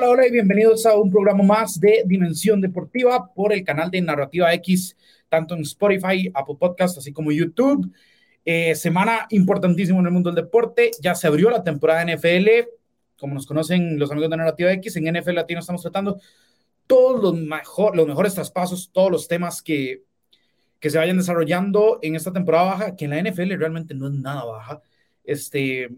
Hola, hola y bienvenidos a un programa más de Dimensión Deportiva por el canal de Narrativa X, tanto en Spotify, Apple Podcast, así como YouTube. Eh, semana importantísima en el mundo del deporte. Ya se abrió la temporada de NFL. Como nos conocen los amigos de Narrativa X, en NFL Latino estamos tratando todos los, mejor, los mejores traspasos, todos los temas que, que se vayan desarrollando en esta temporada baja, que en la NFL realmente no es nada baja. Este,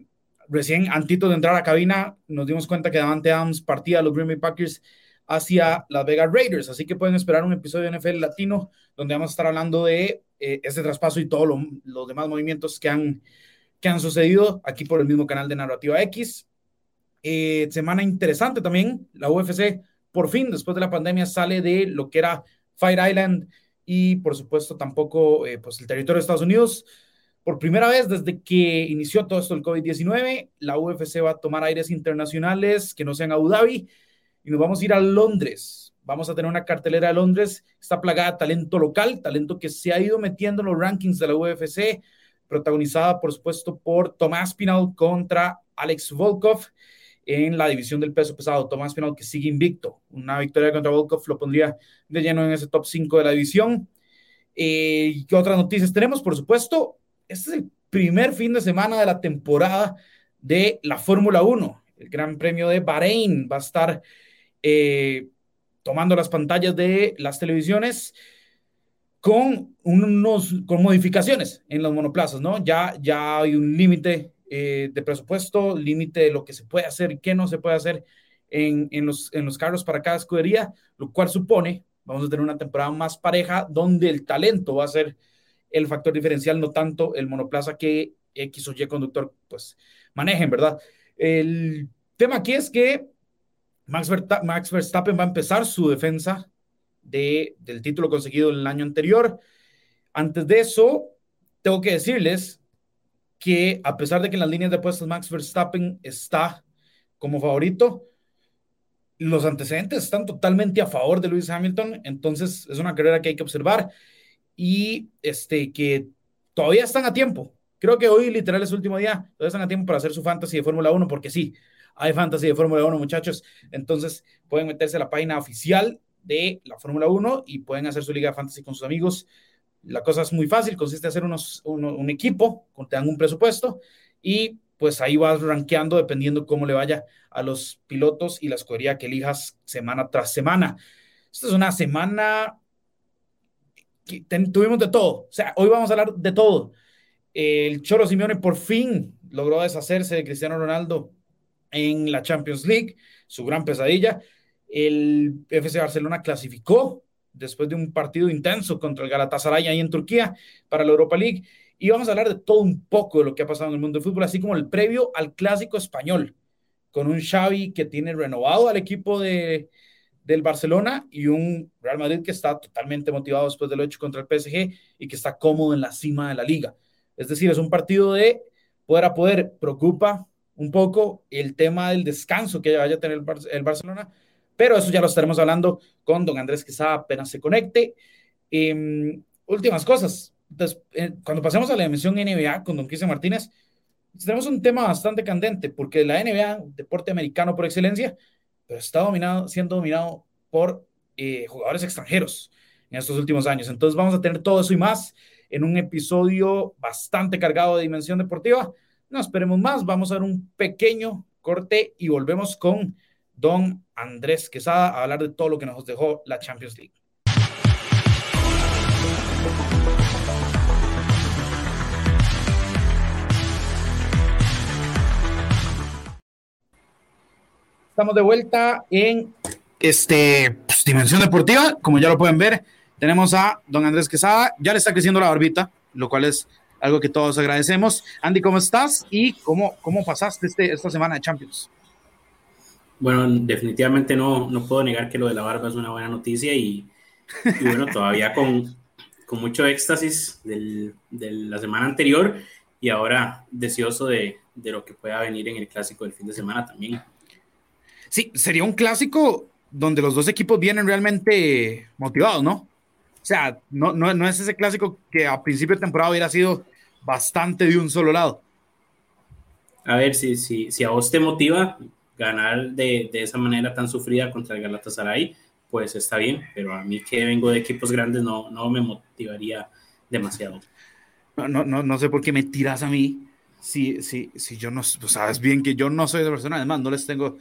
recién antito de entrar a cabina nos dimos cuenta que Davante Adams partía a los Green Bay Packers hacia Las Vegas Raiders, así que pueden esperar un episodio de NFL Latino donde vamos a estar hablando de eh, este traspaso y todos los demás movimientos que han, que han sucedido aquí por el mismo canal de Narrativa X. Eh, semana interesante también, la UFC por fin, después de la pandemia, sale de lo que era Fire Island y por supuesto tampoco eh, pues el territorio de Estados Unidos. Por primera vez desde que inició todo esto el COVID-19, la UFC va a tomar aires internacionales que no sean Abu Dhabi y nos vamos a ir a Londres. Vamos a tener una cartelera de Londres, está plagada de talento local, talento que se ha ido metiendo en los rankings de la UFC, protagonizada por supuesto por Tomás Pinal contra Alex Volkov en la división del peso pesado. Tomás Pinal que sigue invicto. Una victoria contra Volkov lo pondría de lleno en ese top 5 de la división. Eh, ¿Qué otras noticias tenemos? Por supuesto, este es el primer fin de semana de la temporada de la Fórmula 1. El Gran Premio de Bahrein va a estar eh, tomando las pantallas de las televisiones con unos con modificaciones en los monoplazas, ¿no? Ya, ya hay un límite eh, de presupuesto, límite de lo que se puede hacer y qué no se puede hacer en, en, los, en los carros para cada escudería, lo cual supone, vamos a tener una temporada más pareja donde el talento va a ser el factor diferencial, no tanto el monoplaza que X o Y conductor pues manejen, ¿verdad? El tema aquí es que Max, Verstappen va a empezar su defensa de, del título conseguido el año anterior. Antes de eso, tengo que decirles que a pesar de que en las líneas de apuestas Max Verstappen está como favorito, los antecedentes están totalmente a favor de Lewis Hamilton, entonces es una carrera que hay que observar y este, que todavía están a tiempo. Creo que hoy literal es su último día, todavía están a tiempo para hacer su fantasy de Fórmula 1, porque sí, hay fantasy de Fórmula 1, muchachos. Entonces pueden meterse a la página oficial de la Fórmula 1 y pueden hacer su liga de fantasy con sus amigos. La cosa es muy fácil, consiste en hacer unos, un equipo, te dan un presupuesto y pues ahí vas rankeando dependiendo cómo le vaya a los pilotos y la escudería que elijas semana tras semana. Esta es una semana tuvimos de todo. O sea, hoy vamos a hablar de todo. El Choro Simeone por fin logró deshacerse de Cristiano Ronaldo en la Champions League, su gran pesadilla. El FC Barcelona clasificó después de un partido intenso contra el Galatasaray ahí en Turquía para la Europa League. Y vamos a hablar de todo un poco de lo que ha pasado en el mundo del fútbol, así como el previo al clásico español, con un Xavi que tiene renovado al equipo de, del Barcelona y un Real Madrid que está totalmente motivado después del hecho contra el PSG y que está cómodo en la cima de la liga. Es decir, es un partido de poder a poder. Preocupa un poco el tema del descanso que vaya a tener el, Barcelona, pero eso ya lo estaremos hablando con don Andrés Quesada apenas se conecte. Em, últimas cosas. Eh, cuando pasemos a la dimensión NBA con don Cristian Martínez, tenemos un tema bastante candente, porque la NBA, deporte americano por excelencia, pero está dominado, siendo dominado por eh, jugadores extranjeros en estos últimos años. Entonces vamos a tener todo eso y más en un episodio bastante cargado de dimensión deportiva. No esperemos más, vamos a dar un pequeño corte y volvemos con don Andrés Quesada a hablar de todo lo que nos dejó la Champions League. Estamos de vuelta en este, pues, Dimensión Deportiva. Como ya lo pueden ver, tenemos a don Andrés Quesada. Ya le está creciendo la barbita, lo cual es algo que todos agradecemos. Andy, ¿cómo estás? ¿Y cómo, cómo pasaste este, esta semana de Champions? Bueno, definitivamente no, no puedo negar que lo de la barba es una buena noticia y, bueno, todavía con, con mucho éxtasis de la semana anterior y ahora deseoso de, de lo que pueda venir en el clásico del fin de semana también. Sí, sería un clásico donde los dos equipos vienen realmente motivados, ¿no? O sea, no, no, no es ese clásico que a principio de temporada hubiera sido bastante de un solo lado. A ver, si, si, si a vos te motiva ganar de, de, esa manera tan sufrida contra el Galatasaray, pues está bien, pero a mí que vengo de equipos grandes no, no me motivaría demasiado. No, no, no, no sé por qué me tiras a mí si, si, si yo no, sabes bien que yo no soy de persona, además no les tengo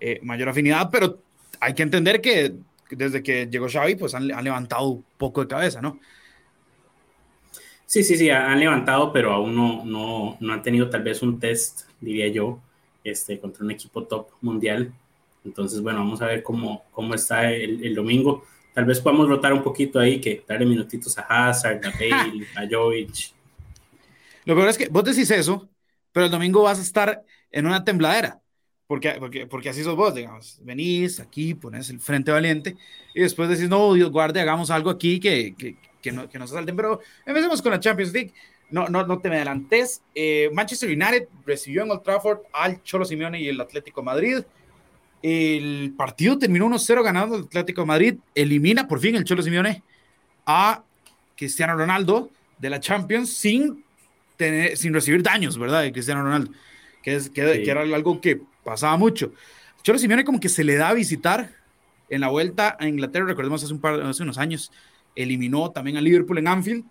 eh, mayor afinidad, pero hay que entender que desde que llegó Xavi, pues han, han, levantado un poco de cabeza, ¿no? Sí, sí, sí, han levantado, pero aún no, no, no han tenido tal vez un test, diría yo, este, contra un equipo top mundial. Entonces, bueno, vamos a ver cómo, cómo está el, el domingo. Tal vez podamos rotar un poquito ahí, que darle minutitos a Hazard, a Bale, a Jovic. Lo peor es que vos decís eso, pero el domingo vas a estar en una tembladera, porque, porque, porque así sos vos, digamos. Venís aquí, pones el frente valiente y después decís, no, Dios guarde, hagamos algo aquí que, que, que no, que no se salten. Pero empecemos con la Champions League. No, no, no te me adelantes. Eh, Manchester United recibió en Old Trafford al Cholo Simeone y el Atlético Madrid. El partido terminó 1-0 ganando el Atlético Madrid. Elimina por fin el Cholo Simeone a Cristiano Ronaldo de la Champions sin, tener, sin recibir daños, ¿verdad? De Cristiano Ronaldo, que, es, que, sí. que era algo que pasaba mucho. Cholo Simeone como que se le da a visitar en la vuelta a Inglaterra, recordemos hace, un par, hace unos años, eliminó también a Liverpool en Anfield.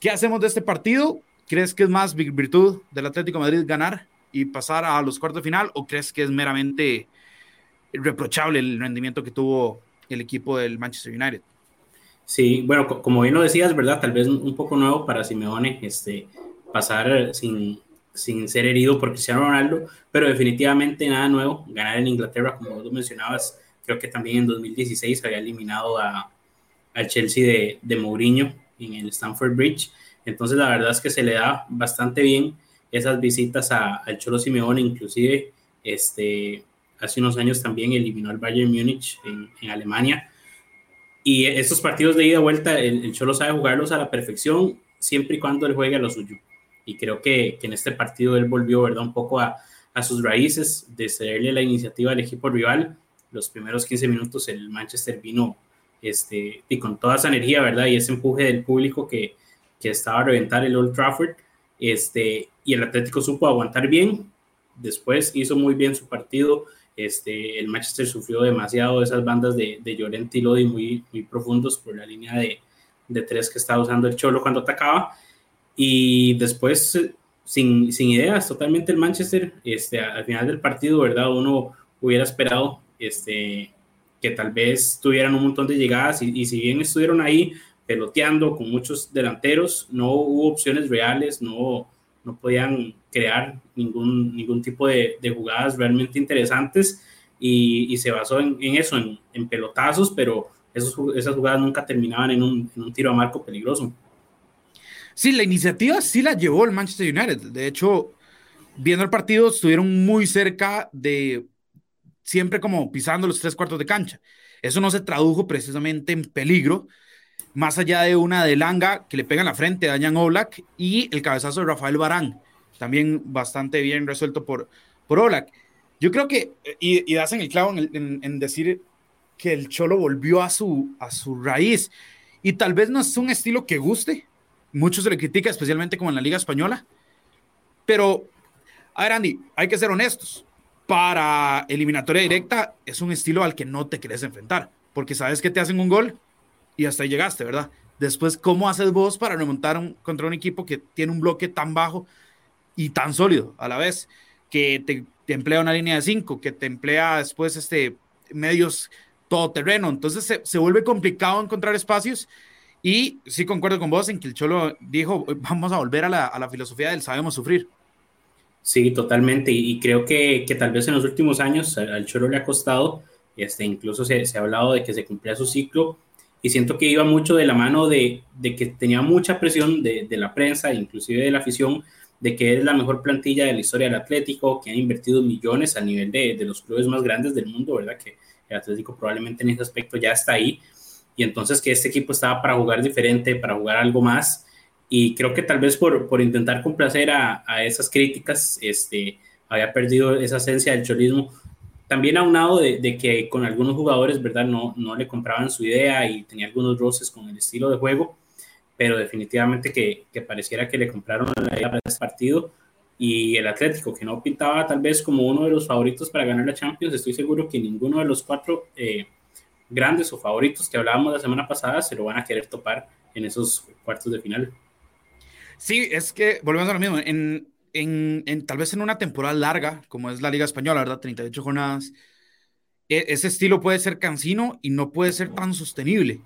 ¿Qué hacemos de este partido? ¿Crees que es más virtud del Atlético Madrid ganar y pasar a los cuartos de final o crees que es meramente reprochable el rendimiento que tuvo el equipo del Manchester United. Sí, bueno, como bien lo decías, ¿verdad? Tal vez un poco nuevo para Simeone este, pasar sin, sin ser herido por Cristiano Ronaldo, pero definitivamente nada nuevo. Ganar en Inglaterra, como tú mencionabas, creo que también en 2016 había eliminado a, Chelsea de, de Mourinho en el Stamford Bridge. Entonces, la verdad es que se le da bastante bien esas visitas a, al Cholo Simeone, inclusive este, hace unos años también eliminó al Bayern Múnich en, en Alemania. Y estos partidos de ida y vuelta, el, el, Cholo sabe jugarlos a la perfección, siempre y cuando él juegue a lo suyo. Y creo que, que en este partido él volvió, ¿verdad? Un poco a, a sus raíces, de cederle la iniciativa al equipo rival. Los primeros 15 minutos el Manchester vino este, y con toda esa energía, ¿verdad? Y ese empuje del público que, que estaba a reventar el Old Trafford. Este, y el Atlético supo aguantar bien. Después hizo muy bien su partido este, el Manchester sufrió demasiado esas bandas de, de Llorente y Lodi muy, muy profundos por la línea de, de tres que estaba usando el Cholo cuando atacaba. Y después, sin, sin ideas, totalmente el Manchester, este, al final del partido, ¿verdad? Uno hubiera esperado este, que tal vez tuvieran un montón de llegadas y, y si bien estuvieron ahí peloteando con muchos delanteros, no hubo opciones reales, no, no podían crear ningún, ningún tipo de, de jugadas realmente interesantes y, y se basó en, eso, en, en, pelotazos, pero esos, esas jugadas nunca terminaban en un, en un, tiro a marco peligroso. Sí, la iniciativa sí la llevó el Manchester United. De hecho, viendo el partido, estuvieron muy cerca de siempre como pisando los tres cuartos de cancha. Eso no se tradujo precisamente en peligro, más allá de una de Langa que le pega la frente a Jan Oblak y el cabezazo de Rafael Barán, también bastante bien resuelto por, por Oblak. Yo creo que, y, y en el clavo en, en, en, decir que el Cholo volvió a su, a su raíz y tal vez no es un estilo que guste, muchos se le critica, especialmente como en la Liga Española, pero, a ver Andy, hay que ser honestos, para eliminatoria directa es un estilo al que no te quieres enfrentar, porque sabes que te hacen un gol y hasta ahí llegaste, ¿verdad? Después, ¿cómo haces vos para remontar contra un equipo que tiene un bloque tan bajo y tan sólido a la vez? Que te, te emplea una línea de cinco, que te emplea después este, medios todoterreno. Entonces se, se, vuelve complicado encontrar espacios. Y sí concuerdo con vos en que el Cholo dijo, vamos a volver a la, a la filosofía del sabemos sufrir. Sí, totalmente. Y creo que, que, tal vez en los últimos años al Cholo le ha costado, este, incluso se, se ha hablado de que se cumplía su ciclo y siento que iba mucho de la mano de, de que tenía mucha presión de, de, la prensa, inclusive de la afición, de que es la mejor plantilla de la historia del Atlético, que ha invertido millones a nivel de, de los clubes más grandes del mundo, ¿verdad? Que el Atlético probablemente en ese aspecto ya está ahí, y entonces que este equipo estaba para jugar diferente, para jugar algo más, y creo que tal vez por, por intentar complacer a, a esas críticas, este, había perdido esa esencia del cholismo, también aunado de, de, que con algunos jugadores, ¿verdad? No, no le compraban su idea y tenía algunos roces con el estilo de juego, pero definitivamente que, que pareciera que le compraron la idea para ese partido. Y el Atlético, que no pintaba tal vez como uno de los favoritos para ganar la Champions, estoy seguro que ninguno de los cuatro eh, grandes o favoritos que hablábamos la semana pasada se lo van a querer topar en esos cuartos de final. Sí, es que volvemos a lo mismo. En, en, en, tal vez en una temporada larga, como es la Liga Española, ¿verdad? 38 jornadas, e, ese estilo puede ser cansino y no puede ser tan sostenible.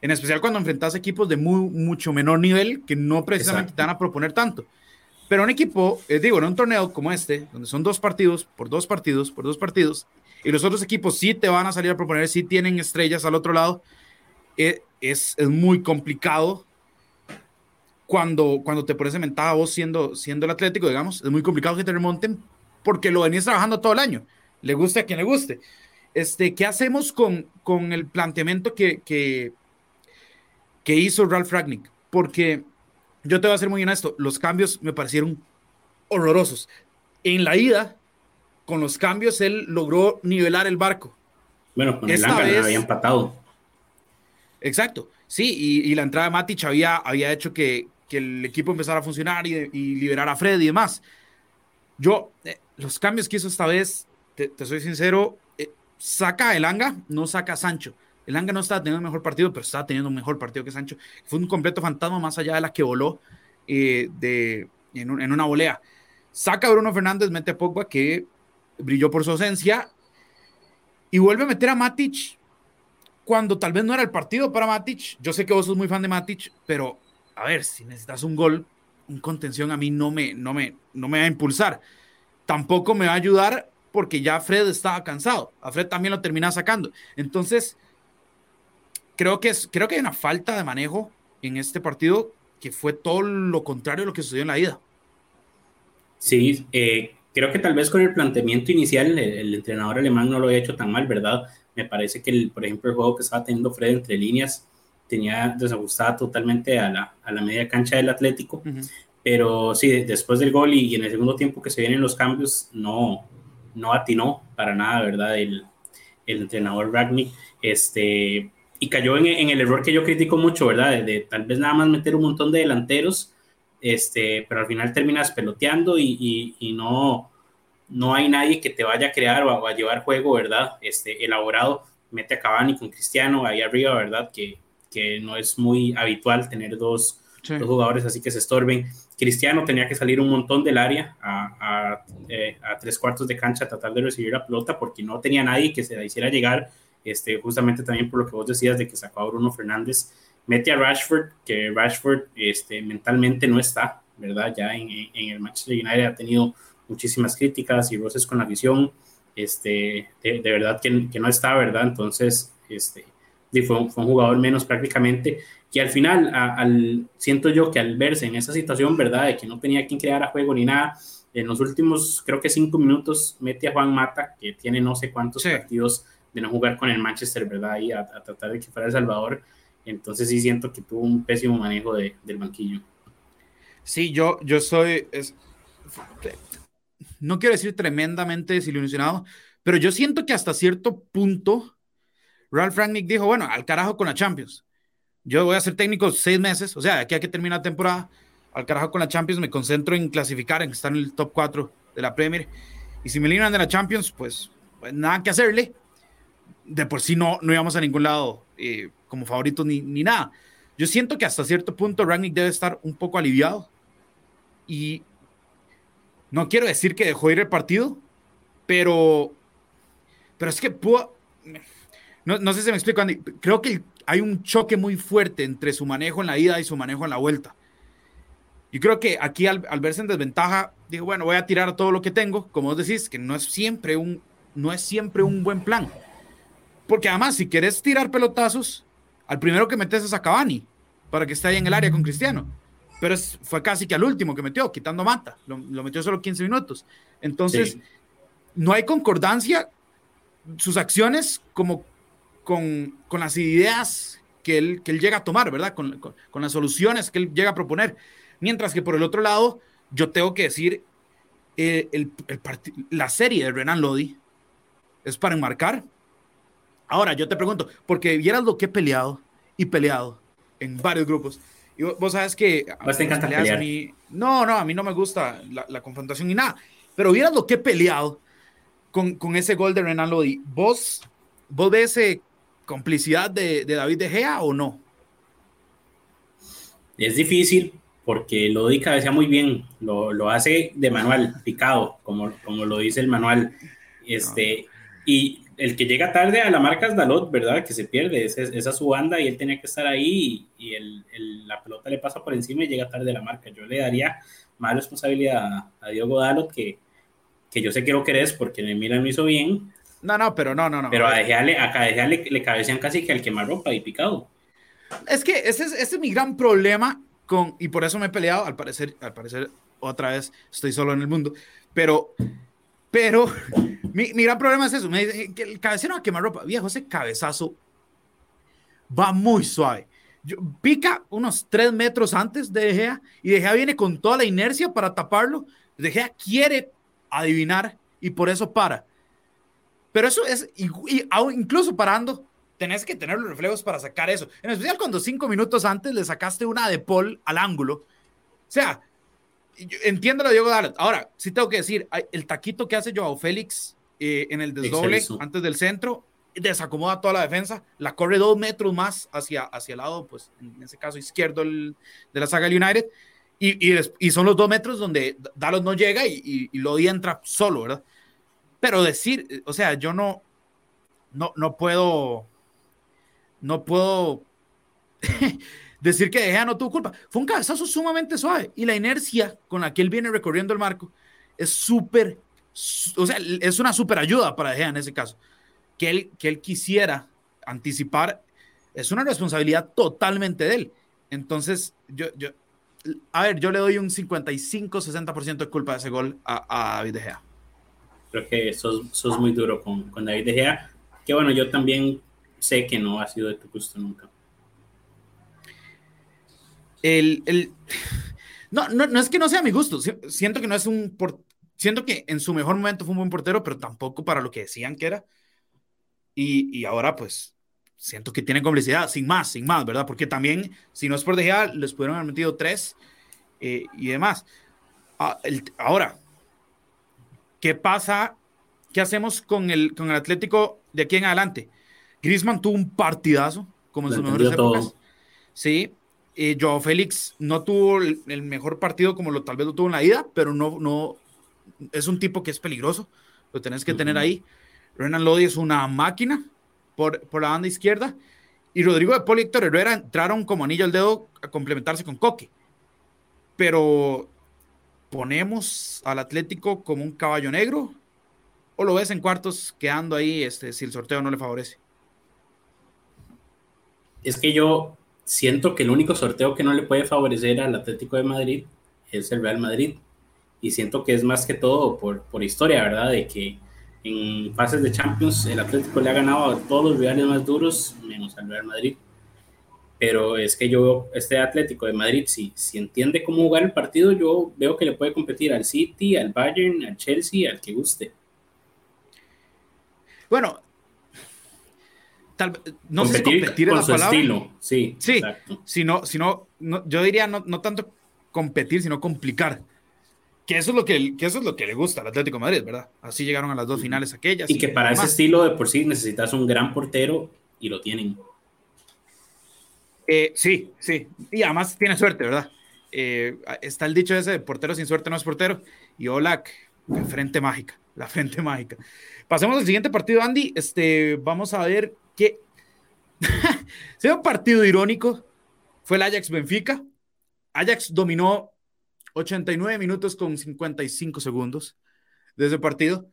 En especial cuando enfrentas equipos de muy, mucho menor nivel que no precisamente te van a proponer tanto. Pero un equipo, eh, digo, en un torneo como este, donde son dos partidos, por dos partidos, por dos partidos, y los otros equipos sí te van a salir a proponer, sí tienen estrellas al otro lado, eh, es, es, muy complicado cuando, cuando te pones en ventaja vos siendo, siendo el Atlético, digamos, es muy complicado que te remonten porque lo venís trabajando todo el año, le guste a quien le guste. Este, ¿Qué hacemos con, con el planteamiento que, que, que hizo Ralph Ragnick? Porque yo te voy a ser muy honesto, los cambios me parecieron horrorosos. En la ida, con los cambios, él logró nivelar el barco. Bueno, con el vez, había empatado. Exacto, sí, y, y, la entrada de Matic había, había hecho que, que el equipo empezara a funcionar y, y, liberar a Fred y demás. Yo, eh, los cambios que hizo esta vez, te, te soy sincero, eh, saca a Elanga, no saca a Sancho. Elanga no estaba teniendo un mejor partido, pero estaba teniendo un mejor partido que Sancho. Fue un completo fantasma más allá de la que voló eh, de, en, un, en, una volea. Saca a Bruno Fernández, mete a Pogba, que brilló por su ausencia, y vuelve a meter a Matic cuando tal vez no era el partido para Matic. Yo sé que vos sos muy fan de Matic, pero a ver, si necesitas un gol, un contención a mí no me, no me, no me va a impulsar. Tampoco me va a ayudar porque ya Fred estaba cansado. A Fred también lo termina sacando. Entonces, creo que, es, creo que hay una falta de manejo en este partido que fue todo lo contrario a lo que sucedió en la ida. Sí, eh, creo que tal vez con el planteamiento inicial el, el, entrenador alemán no lo había hecho tan mal, ¿verdad? Me parece que, el, por ejemplo, el juego que estaba teniendo Fred entre líneas tenía desajustada totalmente a la, a la media cancha del Atlético. Uh -huh. Pero sí, después del gol y, y, en el segundo tiempo que se vienen los cambios, no, no atinó para nada, ¿verdad? El, el entrenador Ragnick. Este, y cayó en, en, el error que yo critico mucho, ¿verdad? De, de, tal vez nada más meter un montón de delanteros, este, pero al final terminas peloteando y, y, y no, no hay nadie que te vaya a crear o a, a, llevar juego, ¿verdad? Este, elaborado. Mete a Cavani con Cristiano ahí arriba, ¿verdad? Que, que no es muy habitual tener dos, sí. dos, jugadores así que se estorben. Cristiano tenía que salir un montón del área a, a, eh, a, tres cuartos de cancha a tratar de recibir la pelota porque no tenía nadie que se la hiciera llegar, este, justamente también por lo que vos decías de que sacó a Bruno Fernández. Mete a Rashford, que Rashford este, mentalmente no está, ¿verdad? Ya en, en el Manchester United ha tenido muchísimas críticas y roces con la visión, este, de, de verdad que, que, no está, ¿verdad? Entonces, este, fue, fue un jugador menos prácticamente, que al final, a, al, siento yo que al verse en esa situación, ¿verdad? De que no tenía quien crear a juego ni nada, en los últimos, creo que cinco minutos, mete a Juan Mata, que tiene no sé cuántos sí. partidos de no jugar con el Manchester, ¿verdad? Y a, a, tratar de que fuera El Salvador. Entonces sí siento que tuvo un pésimo manejo de, del banquillo. Sí, yo, yo soy, es, no quiero decir tremendamente desilusionado, pero yo siento que hasta cierto punto Ralph Rangnick dijo, bueno, al carajo con la Champions. Yo voy a ser técnico seis meses, o sea, aquí hay que terminar la temporada, al carajo con la Champions, me concentro en clasificar, en estar en el top 4 de la Premier. Y si me eliminan de la Champions, pues, pues, nada que hacerle. De por sí no, no íbamos a ningún lado eh, como favoritos ni, ni nada. Yo siento que hasta cierto punto Rangnick debe estar un poco aliviado. Y no quiero decir que dejó ir el partido, pero, pero es que pudo, no, no, sé si me explico, Andy. Creo que hay un choque muy fuerte entre su manejo en la ida y su manejo en la vuelta. Yo creo que aquí al, al verse en desventaja, digo, bueno, voy a tirar todo lo que tengo, como vos decís, que no es siempre un, no es siempre un buen plan. Porque además, si querés tirar pelotazos, al primero que metes es a Cavani, para que esté ahí en el área con Cristiano. Pero es, fue casi que al último que metió, quitando Mata. Lo, lo metió solo 15 minutos. Entonces, sí. no hay concordancia. Sus acciones como con, con las ideas que él, que él, llega a tomar, ¿verdad? Con, con, con, las soluciones que él llega a proponer. Mientras que por el otro lado, yo tengo que decir, eh, el, el la serie de Renan Lodi es para enmarcar. Ahora, yo te pregunto, porque vieras lo que he peleado y peleado en varios grupos, Y vos sabes que... Vos te encanta pelear. no, no, a mí no me gusta la, confrontación ni nada. Pero vieras lo que he peleado con, con ese gol de Renan Lodi. ¿Vos, vos ves ese complicidad de, de David De Gea o no? Es difícil porque Lodi cabecea muy bien, lo, lo, hace de manual, picado, como, como lo dice el manual. Este, Y el que llega tarde a la marca es Dalot, ¿verdad? Que se pierde, esa es, su banda y él tenía que estar ahí y, el, la pelota le pasa por encima y llega tarde a la marca. Yo le daría más responsabilidad a, a Diogo Dalot, que, que yo sé que lo querés porque en Milan lo hizo bien. No, no, pero no, no, no. Pero a dejarle, a le, le cabecean casi que al quemarropa y picado. Es que ese es, ese es mi gran problema con, y por eso me he peleado, al parecer, al parecer otra vez estoy solo en el mundo, pero, pero mi, mi gran problema es eso, me dice que el cabecero a quemarropa, viejo, ese cabezazo va muy suave. Yo, pica unos tres metros antes de De y De Gea viene con toda la inercia para taparlo. De Gea quiere adivinar y por eso para. Pero eso es, y, incluso parando, tenés que tener los reflejos para sacar eso. En especial cuando cinco minutos antes le sacaste una de Paul al ángulo. O sea, entiendo lo Diego Dallas. Ahora, sí tengo que decir, el taquito que hace Joao Félix eh, en el desdoble antes del centro, desacomoda toda la defensa, la corre dos metros más hacia, hacia el lado, pues en ese caso izquierdo de la saga United, y, y, son los dos metros donde Dallas no llega y, y, lo entra solo, ¿verdad? Pero decir, o sea, yo no, no, no puedo, no puedo decir que De Gea no tuvo culpa. Fue un cabezazo sumamente suave y la inercia con la que él viene recorriendo el marco es súper, o sea, es una súper ayuda para De Gea en ese caso. Que él, que él quisiera anticipar es una responsabilidad totalmente de él. Entonces, yo, yo, a ver, yo le doy un 55-60% de culpa de ese gol a, David De Gea. Creo que sos, sos muy duro con, con David De Gea. Que bueno, yo también sé que no ha sido de tu gusto nunca. El, el... No, no, no, es que no sea mi gusto. Siento que no es un. Por... Siento que en su mejor momento fue un buen portero, pero tampoco para lo que decían que era. Y, y ahora, pues, siento que tiene complicidad, sin más, sin más, ¿verdad? Porque también, si no es por dejar, les pudieron haber metido tres eh, y demás. Ah, el, ahora, ¿qué pasa? ¿Qué hacemos con el, con el Atlético de aquí en adelante? Griezmann tuvo un partidazo, como en sus mejores épocas. Sí. Eh, Joao Félix no tuvo el, mejor partido como lo tal vez lo tuvo en la ida, pero no, no es un tipo que es peligroso. Lo tenés que tener ahí. Renan Lodi es una máquina por, por la banda izquierda. Y Rodrigo de Paul y Héctor Herrera entraron como anillo al dedo a complementarse con Coque. Pero ponemos al Atlético como un caballo negro o lo ves en cuartos quedando ahí este, si el sorteo no le favorece es que yo siento que el único sorteo que no le puede favorecer al Atlético de Madrid es el Real Madrid. Y siento que es más que todo por, por historia, ¿verdad? De que en fases de Champions el Atlético le ha ganado a todos los rivales más duros, menos al Real Madrid. Pero es que yo, este Atlético de Madrid, si, si entiende cómo jugar el partido, yo veo que le puede competir al City, al Bayern, al Chelsea, al que guste. Bueno, no sé si competir con su estilo, sí. Sí, sino, sino no, yo diría no, no, tanto competir, sino complicar. Que eso, es lo que, que eso es lo que le gusta al Atlético de Madrid, ¿verdad? Así llegaron a las dos finales aquellas. Y, que para ese estilo de por sí necesitas un gran portero y lo tienen. Eh, sí, sí. Y además tiene suerte, ¿verdad? Eh, está el dicho ese de portero sin suerte no es portero. Y Olak, la frente mágica, la frente mágica. Pasemos al siguiente partido, Andy. Este, vamos a ver que sea un partido irónico. Fue el Ajax Benfica. Ajax dominó 89 minutos con 55 segundos de ese partido.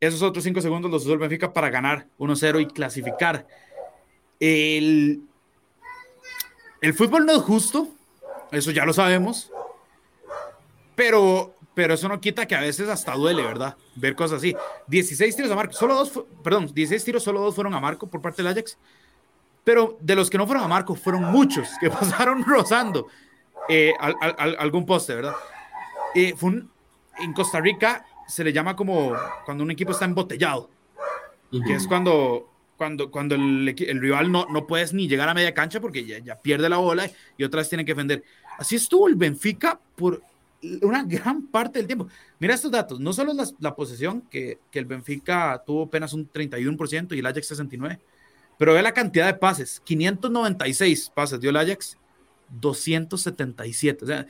Esos otros 5 segundos los usó el Benfica para ganar 1-0 y clasificar. El, el fútbol no es justo, eso ya lo sabemos, pero pero eso no quita que a veces hasta duele, ¿verdad? Ver cosas así. 16 tiros a Marco, solo dos, perdón, 16 tiros, solo dos fueron a Marco por parte del Ajax. Pero de los que no fueron a Marco, fueron muchos que pasaron rozando eh, algún poste, ¿verdad? Eh, fue en Costa Rica se le llama como cuando un equipo está embotellado, que es cuando, cuando, cuando el, el, rival no, no puedes ni llegar a media cancha porque ya, ya pierde la bola y otra vez tiene que defender. Así estuvo el Benfica por una gran parte del tiempo. Mira estos datos, no solo la, la posesión, que, que, el Benfica tuvo apenas un 31% y el Ajax 69%, pero ve la cantidad de pases, 596 pases dio el Ajax, 277, o sea,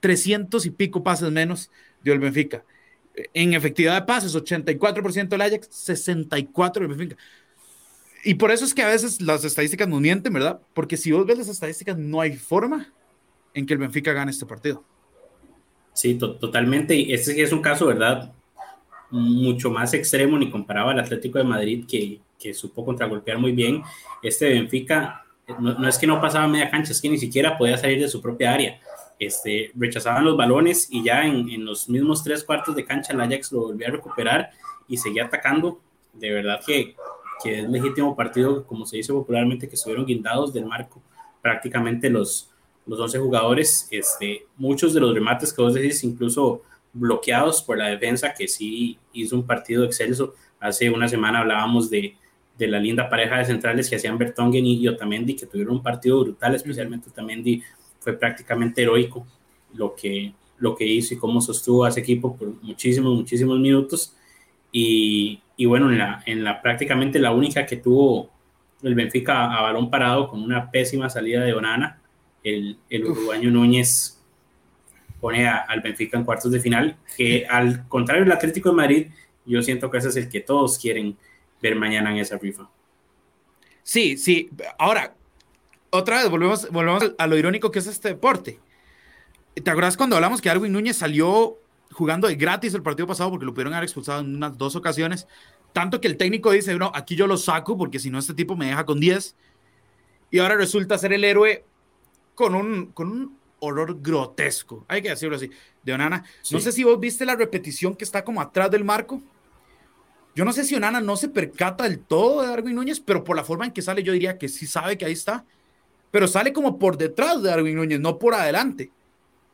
300 y pico pases menos dio el Benfica. En efectividad de pases, 84% del Ajax, 64% del Benfica. Y por eso es que a veces las estadísticas nos mienten, ¿verdad? Porque si vos ves las estadísticas, no hay forma en que el Benfica gane este partido. Sí, totalmente. Y este es un caso, ¿verdad? Mucho más extremo ni comparado al Atlético de Madrid que, que supo contragolpear muy bien. Este Benfica no, es que no pasaba media cancha, es que ni siquiera podía salir de su propia área. Este, rechazaban los balones y ya en, los mismos tres cuartos de cancha el Ajax lo volvió a recuperar y seguía atacando. De verdad que, que es legítimo partido, como se dice popularmente, que estuvieron guindados del marco prácticamente los, los 11 jugadores. Este, muchos de los remates que vos decís, incluso bloqueados por la defensa, que sí hizo un partido excelso. Hace una semana hablábamos de, de la linda pareja de centrales que hacían Bertongen y Otamendi, que tuvieron un partido brutal, especialmente Otamendi fue prácticamente heroico lo que, lo que hizo y cómo sostuvo a ese equipo por muchísimos, muchísimos minutos. Y, y bueno, en la, en la prácticamente la única que tuvo el Benfica a, balón parado con una pésima salida de Onana, el, el uruguayo Núñez pone al Benfica en cuartos de final, que al contrario del Atlético de Madrid, yo siento que ese es el que todos quieren ver mañana en esa rifa. Sí, sí. Ahora, otra vez volvemos, volvemos a lo irónico que es este deporte. ¿Te acuerdas cuando hablamos que Darwin Núñez salió jugando de gratis el partido pasado porque lo pudieron haber expulsado en unas dos ocasiones? Tanto que el técnico dice, no, aquí yo lo saco porque si no este tipo me deja con 10. Y ahora resulta ser el héroe con un, con un horror grotesco, hay que decirlo así, de Onana. No sé si vos viste la repetición que está como atrás del marco. Yo no sé si Onana no se percata del todo de Darwin Núñez, pero por la forma en que sale yo diría que sí sabe que ahí está. Pero sale como por detrás de Darwin Núñez, no por adelante.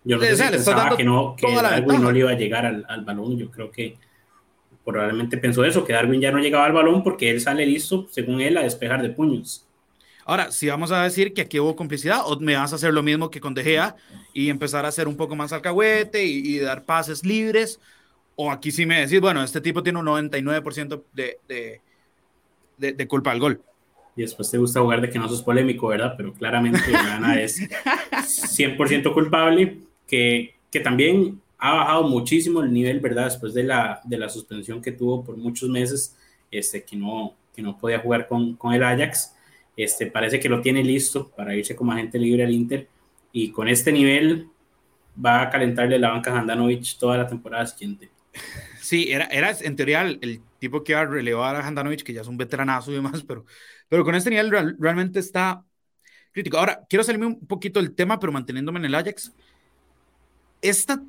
Yo si pensaba que, no, que Darwin no le iba a llegar al, al, balón. Yo creo que probablemente pensó eso, que Darwin ya no llegaba al balón porque él sale listo, según él, a despejar de puños. Ahora, si vamos a decir que aquí hubo complicidad, o me vas a hacer lo mismo que con De Gea y empezar a hacer un poco más alcahuete y, y dar pases libres, o aquí sí me decís, bueno, este tipo tiene un 99% de, de, de, de, culpa al gol. Y después te gusta jugar de que no sos polémico, ¿verdad? Pero claramente Ana es 100% culpable, que, que también ha bajado muchísimo el nivel, ¿verdad? Después de la, de la suspensión que tuvo por muchos meses, este, que, no, que no podía jugar con, con el Ajax. Este, parece que lo tiene listo para irse como agente libre al Inter. Y con este nivel va a calentarle la banca a Handanovic toda la temporada siguiente. Sí, era, era en teoría el, tipo que iba a relevar a Handanovic, que ya es un veteranazo y demás, pero, pero con este nivel realmente está crítico. Ahora, quiero salirme un poquito del tema, pero manteniéndome en el Ajax. Esta,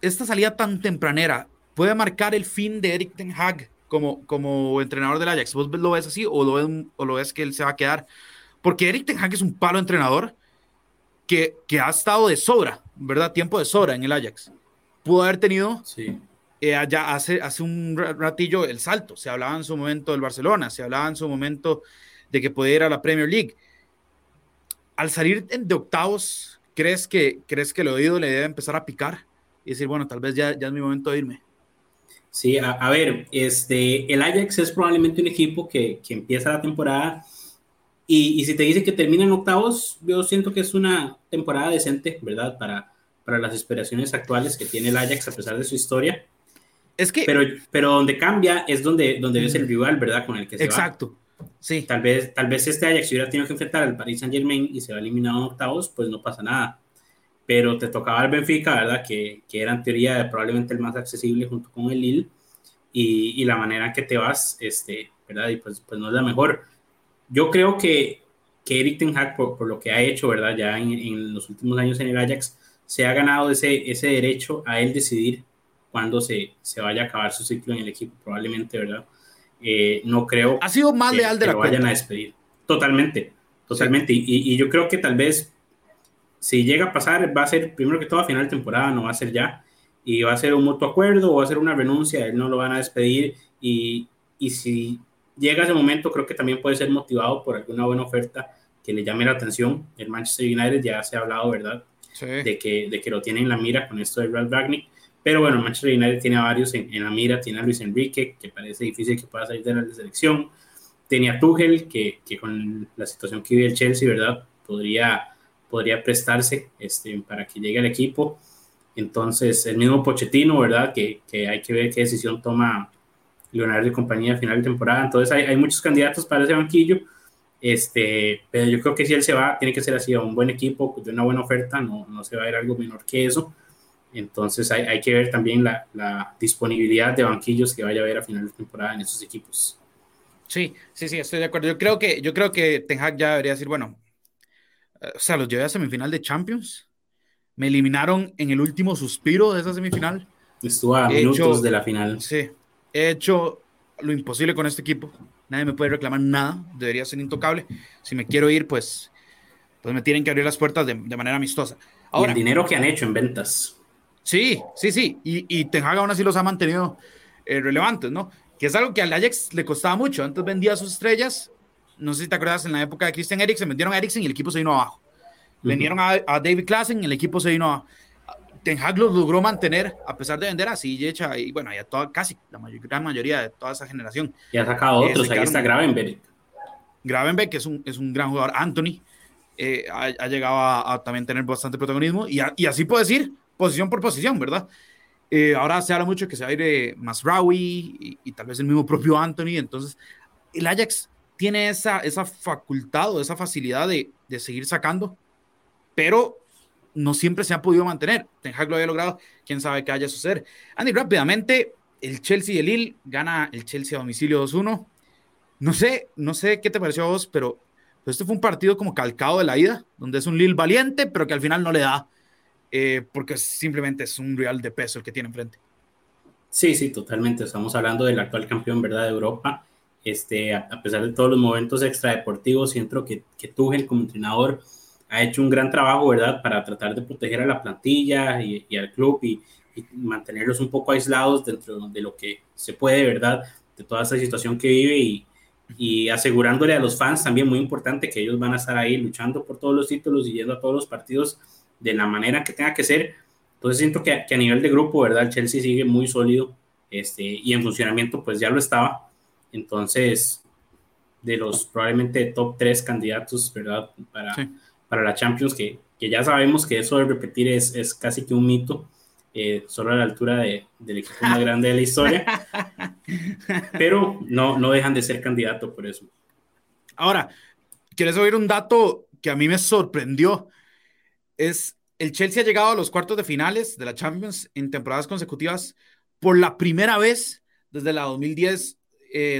esta salida tan tempranera puede marcar el fin de Eric Ten Hag como, como entrenador del Ajax. ¿Vos lo ves así o lo ves, o lo ves que él se va a quedar? Porque Eric Ten Hag es un palo entrenador que, que ha estado de sobra, ¿verdad? Tiempo de sobra en el Ajax. Pudo haber tenido sí eh, ya hace, hace un ratillo el salto. Se hablaba en su momento del Barcelona, se hablaba en su momento de que podía ir a la Premier League. Al salir de octavos, ¿crees que, ¿crees que el oído le debe empezar a picar? Y decir, bueno, tal vez ya, ya es mi momento de irme. Sí, a, a, ver, este, el Ajax es probablemente un equipo que, que empieza la temporada y, y, si te dice que termina en octavos, yo siento que es una temporada decente, ¿verdad? Para, para las esperaciones actuales que tiene el Ajax a pesar de su historia. Es que. Pero, pero donde cambia es donde, donde ves el rival, ¿verdad? Con el que se Exacto. Sí. Tal vez, tal vez este Ajax hubiera tenido que enfrentar al Paris Saint Germain y se va eliminado en octavos, pues no pasa nada. Pero te tocaba el Benfica, ¿verdad? Que, que era en teoría probablemente el más accesible junto con el Lille. Y, y, la manera en que te vas, este, ¿verdad? Y pues, pues no es la mejor. Yo creo que, que Eric Ten Hag, por, por lo que ha hecho, ¿verdad? Ya en, en, los últimos años en el Ajax, se ha ganado ese, ese derecho a él decidir cuando se, se vaya a acabar su ciclo en el equipo, probablemente, ¿verdad? Eh, no creo ha sido más que, leal de que la lo vayan cuenta. a despedir. Totalmente, totalmente. Sí. Y, y, yo creo que tal vez, si llega a pasar, va a ser primero que todo a final de temporada, no va a ser ya. Y va a ser un mutuo acuerdo o va a ser una renuncia, él no lo van a despedir. Y, y si llega ese momento, creo que también puede ser motivado por alguna buena oferta que le llame la atención. El Manchester United ya se ha hablado, ¿verdad? De, que, de que lo tiene en la mira con esto de Ralph Ragnick. Pero bueno, Manchester United tiene a varios en, la mira. Tiene a Luis Enrique, que parece difícil que pueda salir de la selección. Tiene a Tuchel, que, que con la situación que vive el Chelsea, ¿verdad? Podría, podría prestarse este, para que llegue al equipo. Entonces, el mismo Pochettino, ¿verdad? Que, que hay que ver qué decisión toma Leonardo y compañía a final de temporada. Entonces, hay, hay muchos candidatos para ese banquillo este, pero yo creo que si él se va, tiene que ser así a un buen equipo, de una buena oferta, no, no se va a ir algo menor que eso. Entonces hay, hay que ver también la, la, disponibilidad de banquillos que vaya a haber a final de temporada en esos equipos. Sí, sí, sí, estoy de acuerdo. Yo creo que, yo creo que Ten Hag ya debería decir, bueno, o sea, los llevé a semifinal de Champions, me eliminaron en el último suspiro de esa semifinal. Estuvo a minutos de la final. Sí, he hecho lo imposible con este equipo nadie me puede reclamar nada, debería ser intocable. Si me quiero ir, pues, pues me tienen que abrir las puertas de, manera amistosa. Ahora, el dinero que han hecho en ventas. Sí, sí, sí, y, y Ten Hag aún así los ha mantenido eh, relevantes, ¿no? Que es algo que al Ajax le costaba mucho. Antes vendía sus estrellas, no sé si te acuerdas, en la época de Christian Eriksen, vendieron a Eriksen y el equipo se vino abajo. Vendieron a, a, David Klassen y el equipo se vino abajo. Ten Hag los logró mantener a pesar de vender así Yecha y bueno, ya toda, casi la gran mayoría de toda esa generación. Y ha sacado otros, ahí está Gravenberg. Gravenberg, que es un, es un gran jugador, Anthony, eh, ha, llegado a, también tener bastante protagonismo y, y, así puedo decir, posición por posición, ¿verdad? Eh, ahora se habla mucho que se va a ir eh, más y, y, tal vez el mismo propio Anthony, entonces el Ajax tiene esa, esa facultad o esa facilidad de, de seguir sacando, pero no siempre se ha podido mantener. Ten Hag lo había logrado, quién sabe qué haya suceder. Andy, rápidamente, el Chelsea y el Lille gana el Chelsea a domicilio 2-1. No sé, no sé qué te pareció a vos, pero este fue un partido como calcado de la ida, donde es un Lille valiente, pero que al final no le da, eh, porque simplemente es un Real de peso el que tiene enfrente. Sí, sí, totalmente. Estamos hablando del actual campeón, ¿verdad?, de Europa. Este, a, pesar de todos los momentos extradeportivos, siento que, que Tuchel como entrenador ha hecho un gran trabajo, ¿verdad?, para tratar de proteger a la plantilla y, al club y, mantenerlos un poco aislados dentro de lo que se puede, ¿verdad?, de toda esa situación que vive y, y asegurándole a los fans también muy importante que ellos van a estar ahí luchando por todos los títulos y yendo a todos los partidos de la manera que tenga que ser. Entonces siento que, que a nivel de grupo, ¿verdad? El Chelsea sigue muy sólido este, y en funcionamiento pues ya lo estaba. Entonces, de los probablemente top tres candidatos, ¿verdad? Para, para la Champions, que, que ya sabemos que eso de repetir es, es casi que un mito, eh, solo a la altura de, del equipo más grande de la historia, pero no, no dejan de ser candidato por eso. Ahora, ¿quieres oír un dato que a mí me sorprendió? Es el Chelsea ha llegado a los cuartos de finales de la Champions en temporadas consecutivas por la primera vez desde la 2010,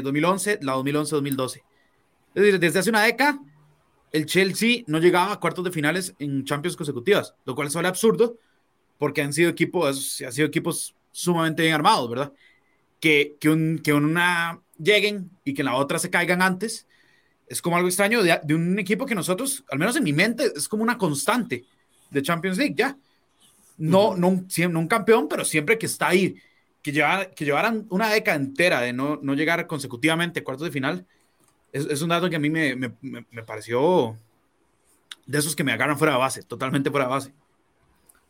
2011, eh, la 2011-2012. Es decir, desde hace una década el Chelsea no llegaba a cuartos de finales en Champions consecutivas, lo cual suena absurdo porque han sido equipos, han sido equipos sumamente bien armados, ¿verdad? Que, que, un, que una lleguen y que en la otra se caigan antes, es como algo extraño de, un equipo que nosotros, al menos en mi mente, es como una constante de Champions League, ya. No, no, no, un campeón, pero siempre que está ahí, que, que llevaran una década entera de no, no llegar consecutivamente a cuartos de final, es, un dato que a mí me, me, me, pareció de esos que me agarran fuera de base, totalmente fuera de base.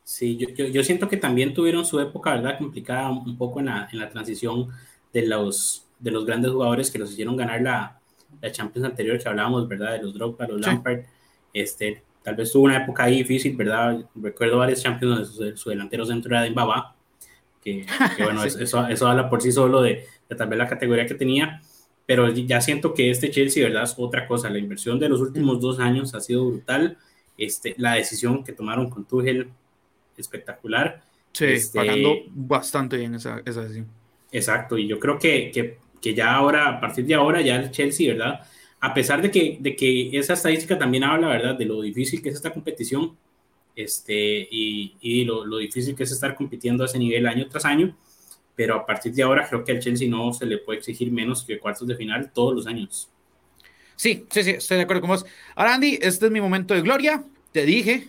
Sí, yo, yo, yo, siento que también tuvieron su época, ¿verdad? Complicada un poco en la, en la transición de los, de los grandes jugadores que los hicieron ganar la, la Champions anterior que hablábamos, ¿verdad? De los Drogba, los Lampard. Este, tal vez tuvo una época ahí difícil, ¿verdad? Recuerdo varios Champions donde su, delantero centro era de Mbaba, que, que bueno, eso, eso habla por sí solo de, de tal vez la categoría que tenía pero ya siento que este Chelsea, ¿verdad? Es otra cosa. La inversión de los últimos dos años ha sido brutal. Este, la decisión que tomaron con Tuchel, espectacular. Sí, este, pagando bastante bien esa, esa, decisión. Exacto, y yo creo que, que, que, ya ahora, a partir de ahora, ya el Chelsea, ¿verdad? A pesar de que, de que esa estadística también habla, ¿verdad? De lo difícil que es esta competición este, y, y lo, lo difícil que es estar compitiendo a ese nivel año tras año pero a partir de ahora creo que al Chelsea no se le puede exigir menos que cuartos de final todos los años. Sí, sí, sí, estoy de acuerdo con vos. Ahora, Andy, este es mi momento de gloria. Te dije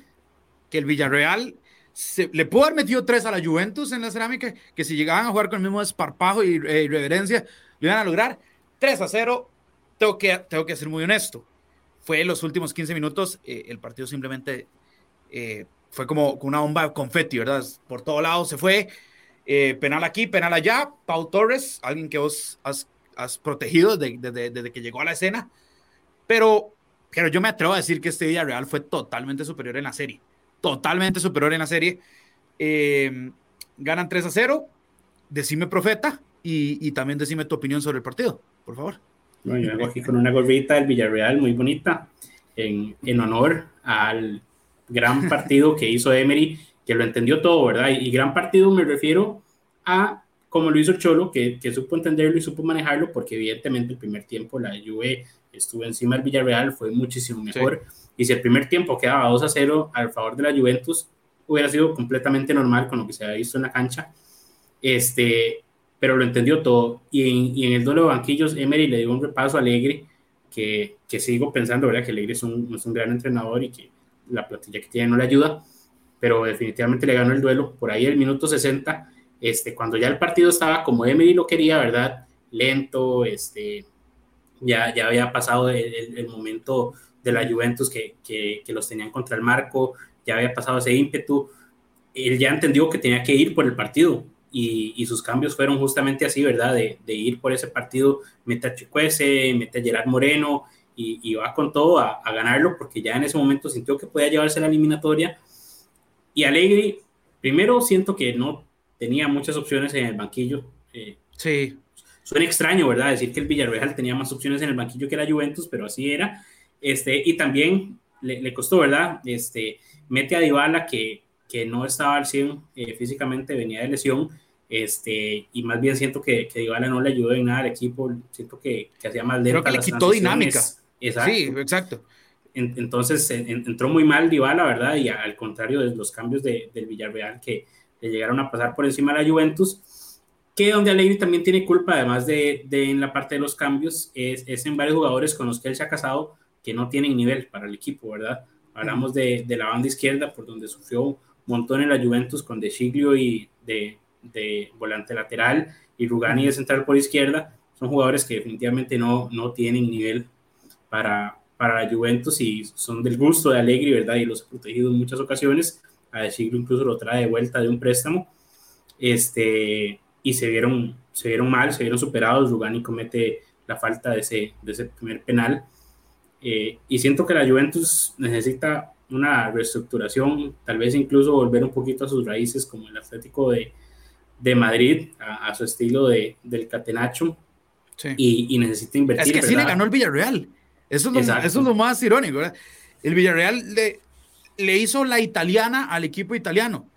que el Villarreal se, le pudo haber metido tres a la Juventus en la cerámica, que si llegaban a jugar con el mismo esparpajo y, e irreverencia, lo iban a lograr. 3 a 0, tengo que, tengo que ser muy honesto. Fue los últimos 15 minutos, eh, el partido simplemente eh, fue como una bomba de confeti, ¿verdad? Por todo lado se fue. Eh, penal aquí, penal allá. Pau Torres, alguien que vos has, has protegido desde, desde, que llegó a la escena. Pero, pero yo me atrevo a decir que este Villarreal fue totalmente superior en la serie. Totalmente superior en la serie. Eh, ganan 3 a 0. Decime profeta y, y, también decime tu opinión sobre el partido, por favor. Bueno, yo vengo aquí con una gorrita del Villarreal muy bonita en, en honor al gran partido que hizo Emery, que lo entendió todo, ¿verdad? Y, y gran partido me refiero a como lo hizo Cholo, que, que, supo entenderlo y supo manejarlo, porque evidentemente el primer tiempo la Juve estuvo encima del Villarreal, fue muchísimo mejor. Sí. Y si el primer tiempo quedaba 2 a 0 al favor de la Juventus, hubiera sido completamente normal con lo que se había visto en la cancha. Este, pero lo entendió todo. Y en, y en el duelo de banquillos, Emery le dio un repaso a Alegre, que, que sigo pensando, ¿verdad? Que Alegre es un, es un gran entrenador y que la plantilla que tiene no le ayuda, pero definitivamente le ganó el duelo. Por ahí el minuto 60, este, cuando ya el partido estaba como Emery lo quería, ¿verdad? Lento, este, ya, ya había pasado el, momento de la Juventus que, que, que, los tenían contra el marco, ya había pasado ese ímpetu, él ya entendió que tenía que ir por el partido y, y sus cambios fueron justamente así, ¿verdad? De, de, ir por ese partido, mete a Chicuese, mete a Gerard Moreno y, y va con todo a, a, ganarlo porque ya en ese momento sintió que podía llevarse la eliminatoria. Y Alegri, primero siento que no tenía muchas opciones en el banquillo. Eh, sí. Suena extraño, ¿verdad? Decir que el Villarreal tenía más opciones en el banquillo que la Juventus, pero así era. Este, y también le, le, costó, ¿verdad? Este, mete a Dybala que, que no estaba al 100 eh, físicamente, venía de lesión, este, y más bien siento que, que Dybala no le ayudó en nada al equipo, siento que, que hacía más lenta Creo que le quitó dinámica. Exacto. Sí, exacto. En, entonces en, entró muy mal Dybala, ¿verdad? Y al contrario de los cambios de, del Villarreal que le llegaron a pasar por encima de la Juventus, que donde Alegri también tiene culpa, además de, de en la parte de los cambios, es, es en varios jugadores con los que él se ha casado, que no tienen nivel para el equipo, ¿verdad? Hablamos de, de, la banda izquierda, por donde sufrió un montón en la Juventus con De Siglio y de, de, volante lateral y Rugani de central por izquierda. Son jugadores que definitivamente no, no tienen nivel para, para la Juventus y son del gusto de Allegri, ¿verdad? Y los ha protegido en muchas ocasiones. A De Siglio incluso lo trae de vuelta de un préstamo. Este, y se vieron, se vieron mal, se vieron superados. Rugani comete la falta de ese, de ese primer penal eh, y siento que la Juventus necesita una reestructuración, tal vez incluso volver un poquito a sus raíces, como el Atlético de, de Madrid, a, a, su estilo de, del Catenacho, sí. y, y, necesita invertir. Es que sí le ganó el Villarreal. Eso es, lo, eso es lo más irónico. ¿verdad? El Villarreal le, le hizo la italiana al equipo italiano.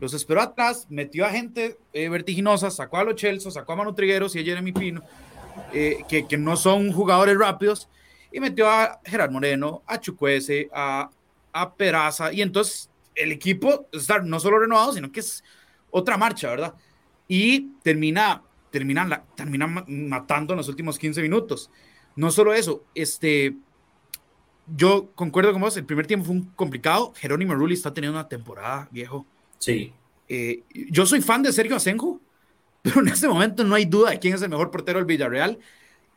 Los esperó atrás, metió a gente eh, vertiginosa, sacó a los Chelsea, sacó a Manu Trigueros y a Jeremy Pino, eh, que, que no son jugadores rápidos y metió a Gerard Moreno, a Chucuese, a, a Peraza, y entonces el equipo está no solo renovado, sino que es otra marcha, ¿verdad? Y termina, termina, la, termina matando en los últimos 15 minutos. No solo eso, este, yo concuerdo con vos, el primer tiempo fue un complicado, Jerónimo Rulli está teniendo una temporada, viejo. Sí. Eh, yo soy fan de Sergio Asenjo, pero en este momento no hay duda de quién es el mejor portero del Villarreal.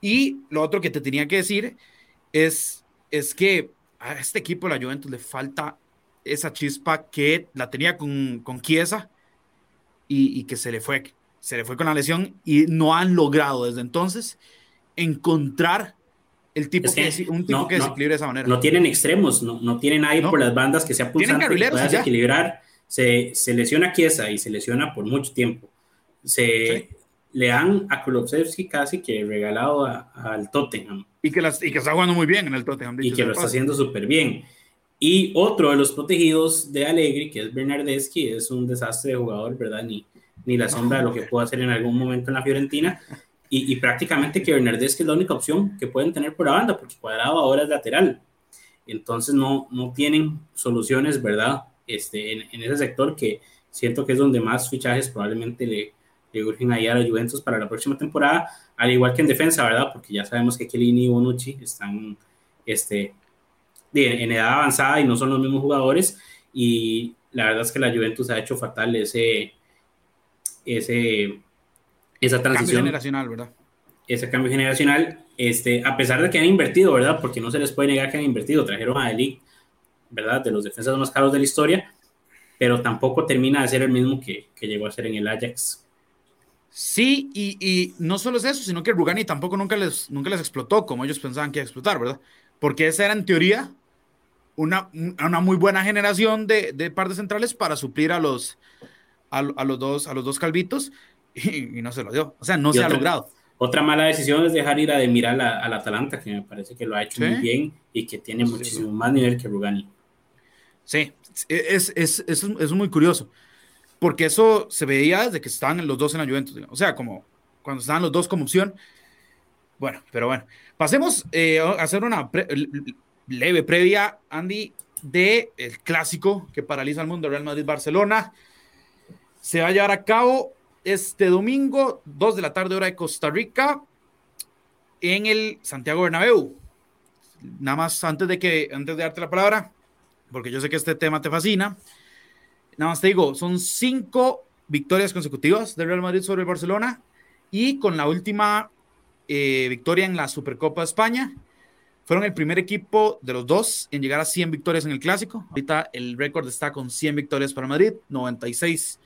Y lo otro que te tenía que decir es, es que a este equipo, la Juventus, le falta esa chispa que la tenía con, con Chiesa y, y, que se le fue, se le fue con la lesión y no han logrado desde entonces encontrar el tipo es que, que, un tipo no, que desequilibre no, de esa manera. No tienen extremos, no, no tienen nadie por las bandas que sea pulsante que pueda desequilibrar. Se, se lesiona Chiesa y se lesiona por mucho tiempo. Se, sí le han a Kulovsevski casi que regalado al Tottenham. Y que, las, y que está jugando muy bien en el Tottenham. Y que lo está haciendo súper bien. Y otro de los protegidos de Allegri, que es Bernardeschi, es un desastre de jugador, ¿verdad? Ni, ni la sombra de lo que puede hacer en algún momento en la Fiorentina. Y, y prácticamente que Bernardeschi es la única opción que pueden tener por la banda, porque Cuadrado ahora es lateral. Entonces no, no tienen soluciones, ¿verdad? Este, en, en ese sector que siento que es donde más fichajes probablemente le, le urgen ahí a la Juventus para la próxima temporada, al igual que en defensa, ¿verdad? Porque ya sabemos que Chiellini y Bonucci están este, en edad avanzada y no son los mismos jugadores y la verdad es que la Juventus ha hecho fatal ese, ese esa transición Cambio generacional, ¿verdad? ese cambio generacional, este, a pesar de que han invertido, ¿verdad? Porque no se les puede negar que han invertido, trajeron a Eli, ¿verdad? De los defensas más caros de la historia, pero tampoco termina de ser el mismo que, que llegó a ser en el Ajax. Sí, y, y, no solo es eso, sino que Rugani tampoco nunca les, nunca les explotó como ellos pensaban que iba a explotar, ¿verdad? Porque esa era en teoría una, una muy buena generación de, de partes centrales para suplir a los, a, a, los, dos, a los dos calvitos y, y, no se lo dio. O sea, no y se otra, ha logrado. Otra mala decisión es dejar ir a de mirar al Atalanta, que me parece que lo ha hecho ¿Sí? muy bien y que tiene sí, muchísimo sí. más nivel que Rugani. Sí, es, es, es, es, muy curioso, porque eso se veía desde que estaban los dos en la Juventus, digamos. o sea, como cuando estaban los dos como opción. Bueno, pero bueno, pasemos eh, a hacer una pre leve previa, Andy, de el clásico que paraliza al mundo, Real Madrid-Barcelona. Se va a llevar a cabo este domingo, 2 de la tarde, hora de Costa Rica, en el Santiago Bernabéu. Nada más antes de que, antes de darte la palabra, porque yo sé que este tema te fascina. Nada más te digo, son cinco victorias consecutivas del Real Madrid sobre el Barcelona y con la última eh, victoria en la Supercopa de España. Fueron el primer equipo de los dos en llegar a 100 victorias en el clásico. Ahorita el récord está con 100 victorias para Madrid, 96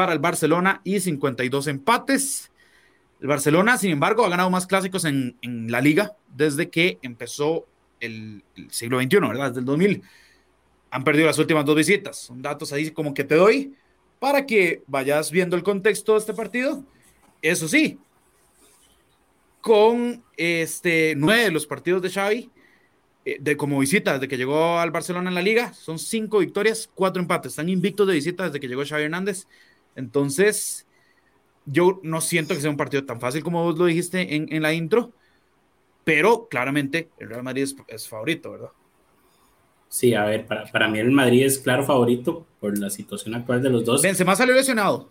para el Barcelona y 52 empates. El Barcelona, sin embargo, ha ganado más clásicos en, en la liga desde que empezó el, el siglo XXI, ¿verdad? Desde el 2000 han perdido las últimas dos visitas. Son datos ahí como que te doy para que vayas viendo el contexto de este partido. Eso sí, con este nueve de los partidos de Xavi, eh, de como visita desde que llegó al Barcelona en la liga, son cinco victorias, cuatro empates. Están invictos de visita desde que llegó Xavi Hernández. Entonces, yo no siento que sea un partido tan fácil como vos lo dijiste en, en la intro, pero claramente el Real Madrid es, es favorito, ¿verdad? Sí, a ver, para, para, mí el Madrid es claro favorito por la situación actual de los dos. Benzema salió lesionado.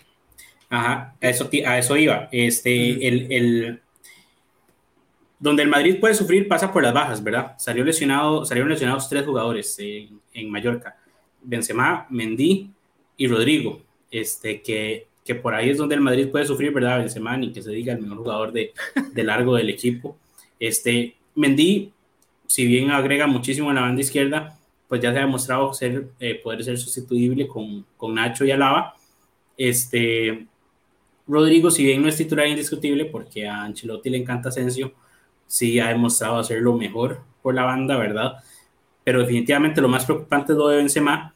Ajá, a eso, a eso iba. Este, el, el, donde el Madrid puede sufrir pasa por las bajas, ¿verdad? Salió lesionado, salieron lesionados tres jugadores en, en Mallorca. Benzema, Mendy y Rodrigo. Este, que, que por ahí es donde el Madrid puede sufrir, ¿verdad? Benzema, ni que se diga el mejor jugador de, de largo del equipo. Este, Mendy, si bien agrega muchísimo en la banda izquierda, pues ya se ha demostrado ser, eh, poder ser sustituible con, con, Nacho y Alaba. Este, Rodrigo, si bien no es titular indiscutible, porque a Ancelotti le encanta Asensio, sí ha demostrado hacerlo mejor por la banda, ¿verdad? Pero definitivamente lo más preocupante es lo de Benzema.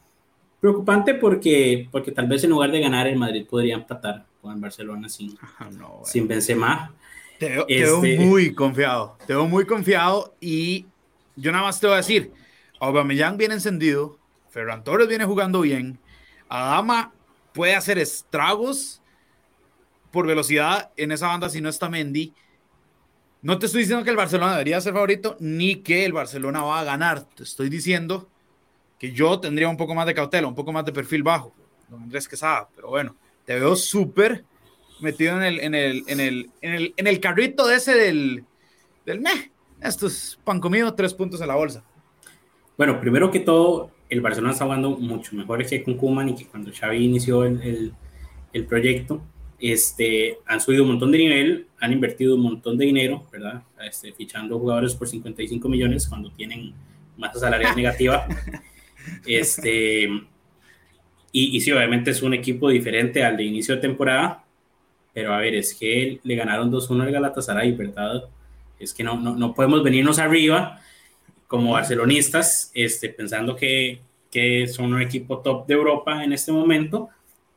Preocupante porque, porque tal vez en lugar de ganar el Madrid podría empatar con el Barcelona sin, ah, no, bueno. sin Benzema. Te veo, este... te veo muy confiado, te veo muy confiado y yo nada más te voy a decir, Aubameyang viene encendido, Ferran Torres viene jugando bien, Adama puede hacer estragos por velocidad en esa banda si no está Mendy. No te estoy diciendo que el Barcelona debería ser favorito ni que el Barcelona va a ganar. Te estoy diciendo que yo tendría un poco más de cautela, un poco más de perfil bajo, don Andrés Quesada. Pero bueno, te veo súper metido en el, en, el, en, el, en, el, en el carrito de ese del, del meh. Esto es pan comido, tres puntos en la bolsa. Bueno, primero que todo, el Barcelona está jugando mucho mejor que con Kuman y que cuando Xavi inició el, el, el, proyecto. Este, han subido un montón de nivel, han invertido un montón de dinero, ¿verdad? Este, fichando jugadores por 55 millones cuando tienen masa salarial negativa. Este, y, y sí, obviamente es un equipo diferente al de inicio de temporada, pero a ver, es que le ganaron 2-1 al Galatasaray, ¿verdad? Es que no, no, no podemos venirnos arriba como barcelonistas, este, pensando que, que son un equipo top de Europa en este momento,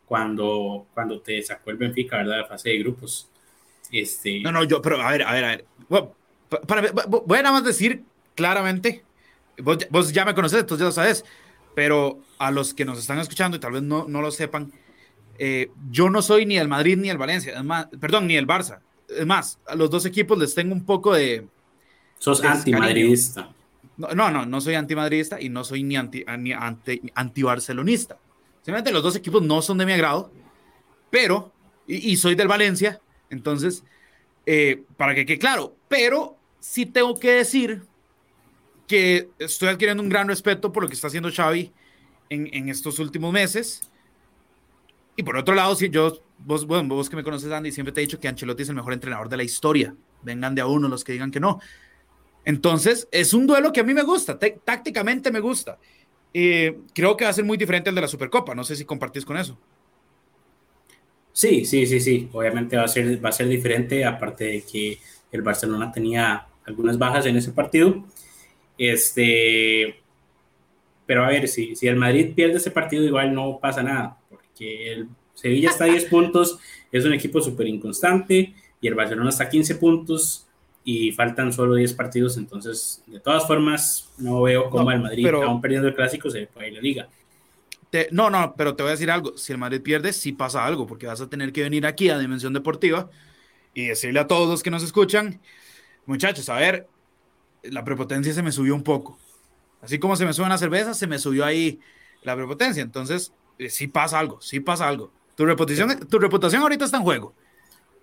cuando, cuando te sacó el Benfica, ¿verdad? De fase de grupos. Este... No, no, yo, pero a ver, a ver, a ver. Bueno, para, voy a nada más decir claramente, vos, vos, ya me conoces, entonces ya lo sabes, pero a los que nos están escuchando y tal vez no, no lo sepan, eh, yo no soy ni el Madrid ni el Valencia, es más, perdón, ni el Barça. Es más, a los dos equipos les tengo un poco de... Sos antimadridista. No, no, no, soy antimadridista y no soy ni anti, ni anti. Simplemente los dos equipos no son de mi agrado, pero, y, y soy del Valencia, entonces, eh, para que quede claro, pero sí tengo que decir que estoy adquiriendo un gran respeto por lo que está haciendo Xavi en, en estos últimos meses. Y por otro lado, si yo, vos, bueno, vos que me conoces, Andy, siempre te he dicho que Ancelotti es el mejor entrenador de la historia vengan de a uno los que digan que no. Entonces, es un duelo que a mí me gusta, tácticamente me gusta. Eh, creo que va a ser muy diferente al de la Supercopa, no sé si compartís con eso. Sí, sí, sí, sí, obviamente va a ser, va a ser diferente, aparte de que el Barcelona tenía algunas bajas en ese partido. Este, pero a ver, si, si el Madrid pierde ese partido, igual no pasa nada, porque el Sevilla está a 10 puntos, es un equipo súper inconstante, y el Barcelona está a 15 puntos, y faltan solo 10 partidos, entonces de todas formas no veo cómo el Madrid, aún perdiendo el clásico, se puede ir la liga. no, no, pero te voy a decir algo, si el Madrid pierde, sí pasa algo, porque vas a tener que venir aquí a Dimensión Deportiva y decirle a todos los que nos escuchan, muchachos, a ver, la prepotencia se me subió un poco. Así como se me suben las cervezas, se me subió ahí la prepotencia. Entonces, eh, sí pasa algo, sí pasa algo. Tu reputación, tu reputación ahorita está en juego.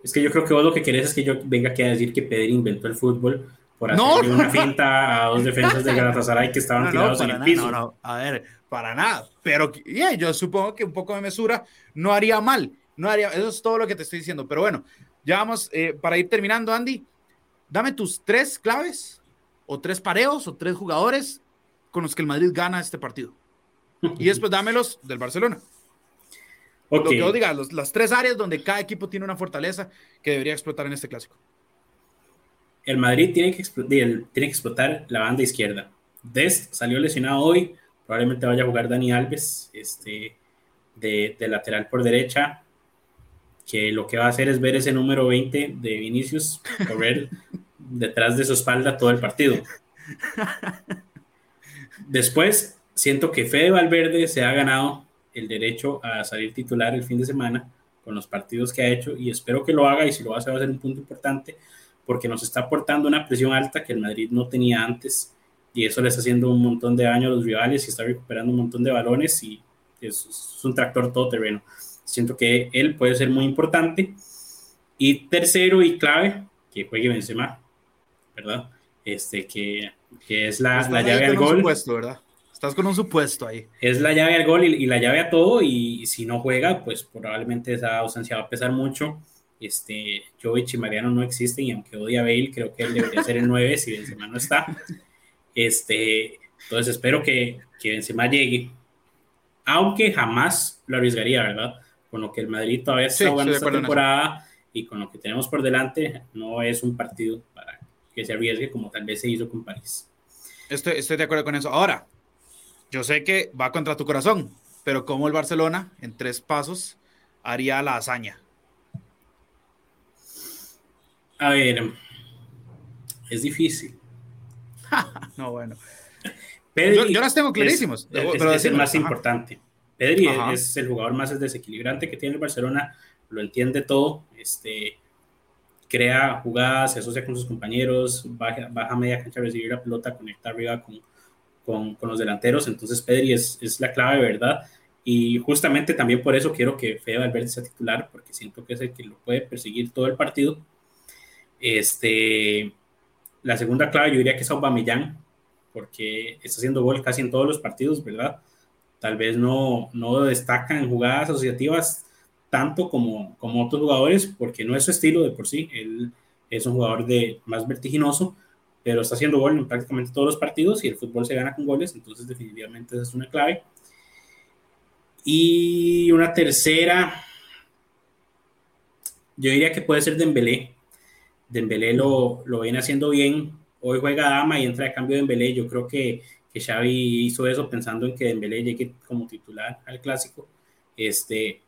Es que yo creo que vos lo que querés es que yo venga aquí a decir que Pedri inventó el fútbol por hacer una finta a dos defensas de Galatasaray que estaban tirados en el piso. No, no, a ver, para nada. Pero yo supongo que un poco de mesura no haría mal. No haría, eso es todo lo que te estoy diciendo. Pero bueno, ya vamos, eh, para ir terminando, Andy, dame tus tres claves o tres pareos o tres jugadores con los que el Madrid gana este partido. Y después dámelos del Barcelona. Lo que yo diga, las tres áreas donde cada equipo tiene una fortaleza que debería explotar en este clásico. El Madrid tiene que, tiene que explotar la banda izquierda. Dest salió lesionado hoy, probablemente vaya a jugar Dani Alves este, de, lateral por derecha, que lo que va a hacer es ver ese número 20 de Vinicius correr detrás de su espalda todo el partido. Después, siento que Fede Valverde se ha ganado el derecho a salir titular el fin de semana con los partidos que ha hecho y espero que lo haga y si lo hace va a ser un punto importante porque nos está aportando una presión alta que el Madrid no tenía antes y eso le está haciendo un montón de daño a los rivales y está recuperando un montón de balones y es, un tractor todoterreno. Siento que él puede ser muy importante. Y tercero y clave, que juegue Benzema, ¿verdad? Este, que, que es la, la llave al gol. ¿verdad? Estás con un supuesto ahí. Es la llave al gol y, la llave a todo, y si no juega, pues probablemente esa ausencia va a pesar mucho. Este, Jovic y Mariano no existen, y aunque odia a Bale, creo que él debería ser el 9 si Benzema no está. Este, entonces espero que, que Benzema llegue, aunque jamás lo arriesgaría, ¿verdad? Con lo que el Madrid todavía está jugando esta temporada y con lo que tenemos por delante, no es un partido para que se arriesgue como tal vez se hizo con París. Estoy, estoy de acuerdo con eso. Ahora, yo sé que va contra tu corazón, pero como el Barcelona en tres pasos haría la hazaña. A ver, es difícil. no, bueno. yo, las tengo clarísimos. Es, el más importante. Pedri es el jugador más desequilibrante que tiene el Barcelona, lo entiende todo, este, crea jugadas, se asocia con sus compañeros, baja, baja media cancha a recibir la pelota, conecta arriba con, con, con los delanteros, entonces Pedri es, es, la clave, ¿verdad? Y justamente también por eso quiero que Fede Valverde sea titular, porque siento que es el que lo puede perseguir todo el partido. Este, la segunda clave yo diría que es Aubameyang, porque está haciendo gol casi en todos los partidos, ¿verdad? Tal vez no, no destacan jugadas asociativas tanto como, como otros jugadores, porque no es su estilo de por sí, él es un jugador de más vertiginoso, pero está haciendo gol en prácticamente todos los partidos y el fútbol se gana con goles, entonces definitivamente esa es una clave. Y una tercera, yo diría que puede ser Dembélé. Dembélé lo, lo viene haciendo bien. Hoy juega Dama y entra de cambio Dembélé. Yo creo que, que Xavi hizo eso pensando en que Dembélé llegue como titular al Clásico. Este,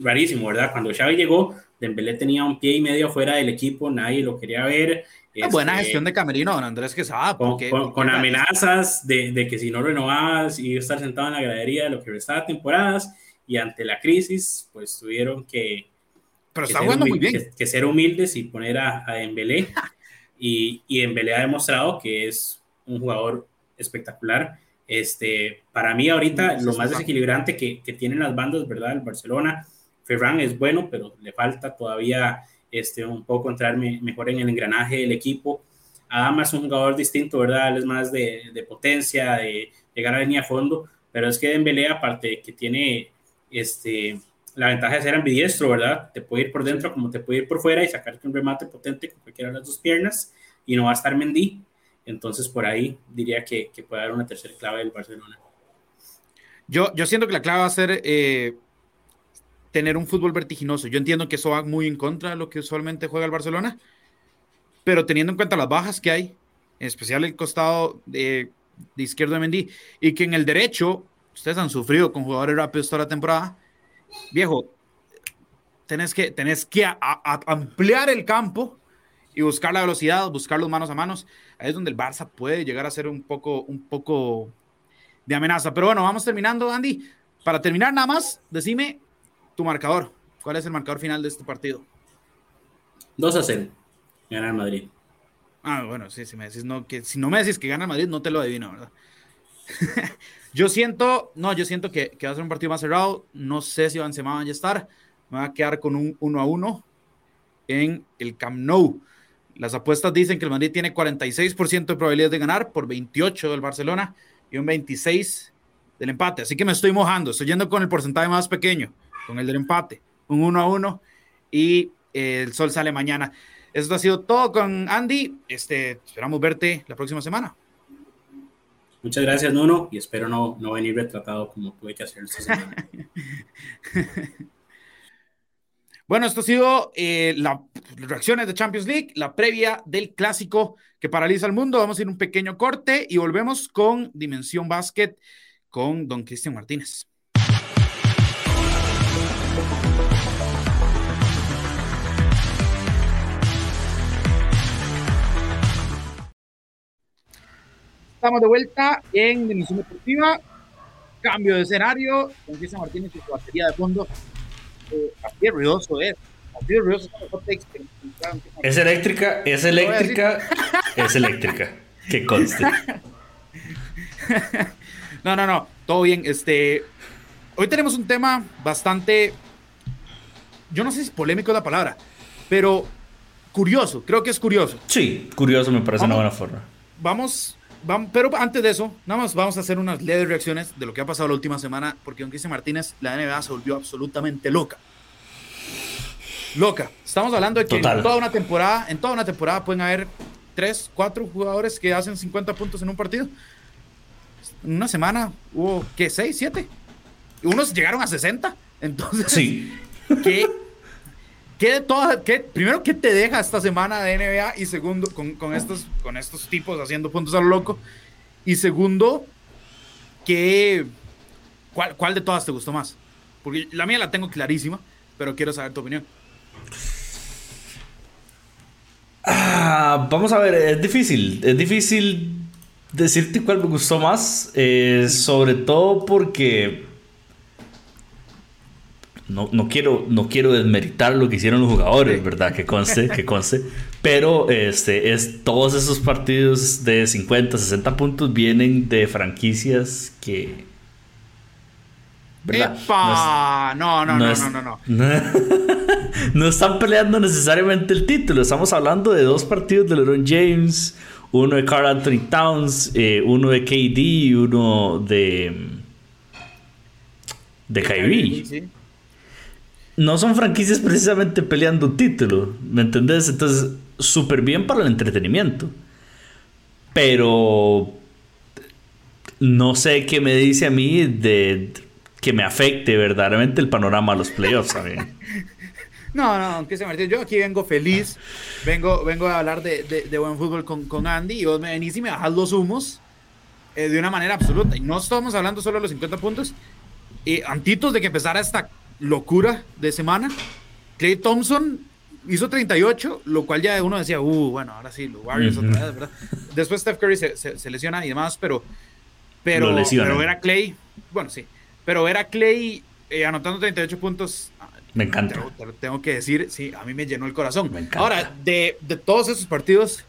rarísimo, ¿verdad? Cuando Xavi llegó, Dembélé tenía un pie y medio fuera del equipo, nadie lo quería ver. buena este, gestión de Camerino, don Andrés Quesada. Con, con, amenazas de, de, que si no renovabas iba a estar sentado en la gradería de lo que restaba temporadas y ante la crisis, pues tuvieron que, Pero está jugando muy bien. Que, ser humildes y poner a, a Dembélé. y, y Dembélé ha demostrado que es un jugador espectacular. Este, para mí ahorita lo más desequilibrante que, que tienen las bandas, ¿verdad? El Barcelona, Ferran es bueno, pero le falta todavía este, un poco entrar mejor en el engranaje del equipo. Adama es un jugador distinto, ¿verdad? Él es más de, de potencia, de llegar a línea a fondo, pero es que Dembélé, aparte que tiene este, la ventaja de ser ambidiestro, ¿verdad? Te puede ir por dentro como te puede ir por fuera y sacarte un remate potente con cualquiera de las dos piernas y no va a estar Mendy. Entonces, por ahí diría que, que puede dar una tercera clave del Barcelona. Yo, yo siento que la clave va a ser eh, tener un fútbol vertiginoso. Yo entiendo que eso va muy en contra de lo que usualmente juega el Barcelona, pero teniendo en cuenta las bajas que hay, en especial el costado de, de izquierdo de Mendy, y que en el derecho ustedes han sufrido con jugadores rápidos toda la temporada, viejo, tenés que, tenés que ampliar el campo y buscar la velocidad, buscar los manos a manos. Ahí es donde el Barça puede llegar a ser un poco, un poco de amenaza. Pero bueno, vamos terminando, Andy. Para terminar, nada más, decime tu marcador. ¿Cuál es el marcador final de este partido? 2 a 0. Gana el Madrid. Ah, bueno, sí, si me decís no, que si no me decís que gana Madrid, no te lo adivino, ¿verdad? yo siento, no, yo siento que, que, va a ser un partido más cerrado. No sé si Benzema va a estar. Me va a quedar con un 1 a 1 en el Camp Nou. Las apuestas dicen que el Madrid tiene 46% de probabilidad de ganar por 28 del Barcelona y un 26 del empate. Así que me estoy mojando, estoy yendo con el porcentaje más pequeño, con el del empate, un 1 a 1 y eh, el sol sale mañana. Esto ha sido todo con Andy. Este, esperamos verte la próxima semana. Muchas gracias, Nuno, y espero no, no venir retratado como tuve que hacer esta semana. bueno, esto ha sido eh, las reacciones de Champions League, la previa del clásico que paraliza el mundo. Vamos a ir un pequeño corte y volvemos con Dimensión Básquet con don Cristian Martínez. Estamos de vuelta en Dimensión Deportiva. Cambio de escenario. Cristian Martínez y su batería de fondo. Eh, así ruidoso es. Así ruidoso es eléctrica, es eléctrica, es eléctrica. Que conste. no, no, no. Todo bien. Este. Hoy tenemos un tema bastante. Yo no sé si es polémico la palabra, pero curioso. Creo que es curioso. Sí, curioso me parece una buena forma. Vamos pero antes de eso, nada más vamos a hacer unas leves reacciones de lo que ha pasado la última semana, porque don Cristian Martínez, la NBA se volvió absolutamente loca. Loca. Estamos hablando de que en toda una temporada, en toda una temporada pueden haber tres, cuatro jugadores que hacen 50 puntos en un partido. En una semana hubo, ¿qué? ¿Seis, siete? Unos llegaron a 60. Entonces, sí. ¿qué, ¿Qué de qué, primero, ¿qué te deja esta semana de NBA? Y segundo, con, con, estos, con estos tipos haciendo puntos a lo loco. Y segundo, ¿qué, cuál, ¿cuál de todas te gustó más? Porque la mía la tengo clarísima, pero quiero saber tu opinión. Ah, vamos a ver, es difícil. Es difícil decirte cuál me gustó más. Eh, sobre todo porque no, no, quiero, no quiero desmeritar lo que hicieron los jugadores, ¿verdad? Que conste, que conste. Pero este, es, todos esos partidos de 50, 60 puntos vienen de franquicias que... ¿verdad? No, no, no, no, no, no, no, no. están peleando necesariamente el título. Estamos hablando de dos partidos de LeBron James, uno de Carl Anthony Towns, eh, uno de KD y uno de... De Kyrie. Sí no son franquicias precisamente peleando título, ¿me entendés? Entonces, súper bien para el entretenimiento. Pero no sé qué me dice a mí de que me afecte verdaderamente el panorama a los playoffs. No, no, que se Martín, yo aquí vengo feliz, vengo, vengo a hablar de, de, buen fútbol con, con, Andy y vos me venís y me bajas los humos eh, de una manera absoluta. Y no estamos hablando solo de los 50 puntos. Y antitos de que empezara esta locura de semana. Clay Thompson hizo 38, lo cual ya uno decía, uh, bueno, ahora sí, los Warriors otra vez, ¿verdad? Después Steph Curry se, lesiona y demás, pero, pero, pero ver a Clay, bueno, sí, pero ver a Clay eh, anotando 38 puntos, me encanta. Tengo, que decir, sí, a mí me llenó el corazón. Ahora, de, de, todos esos partidos,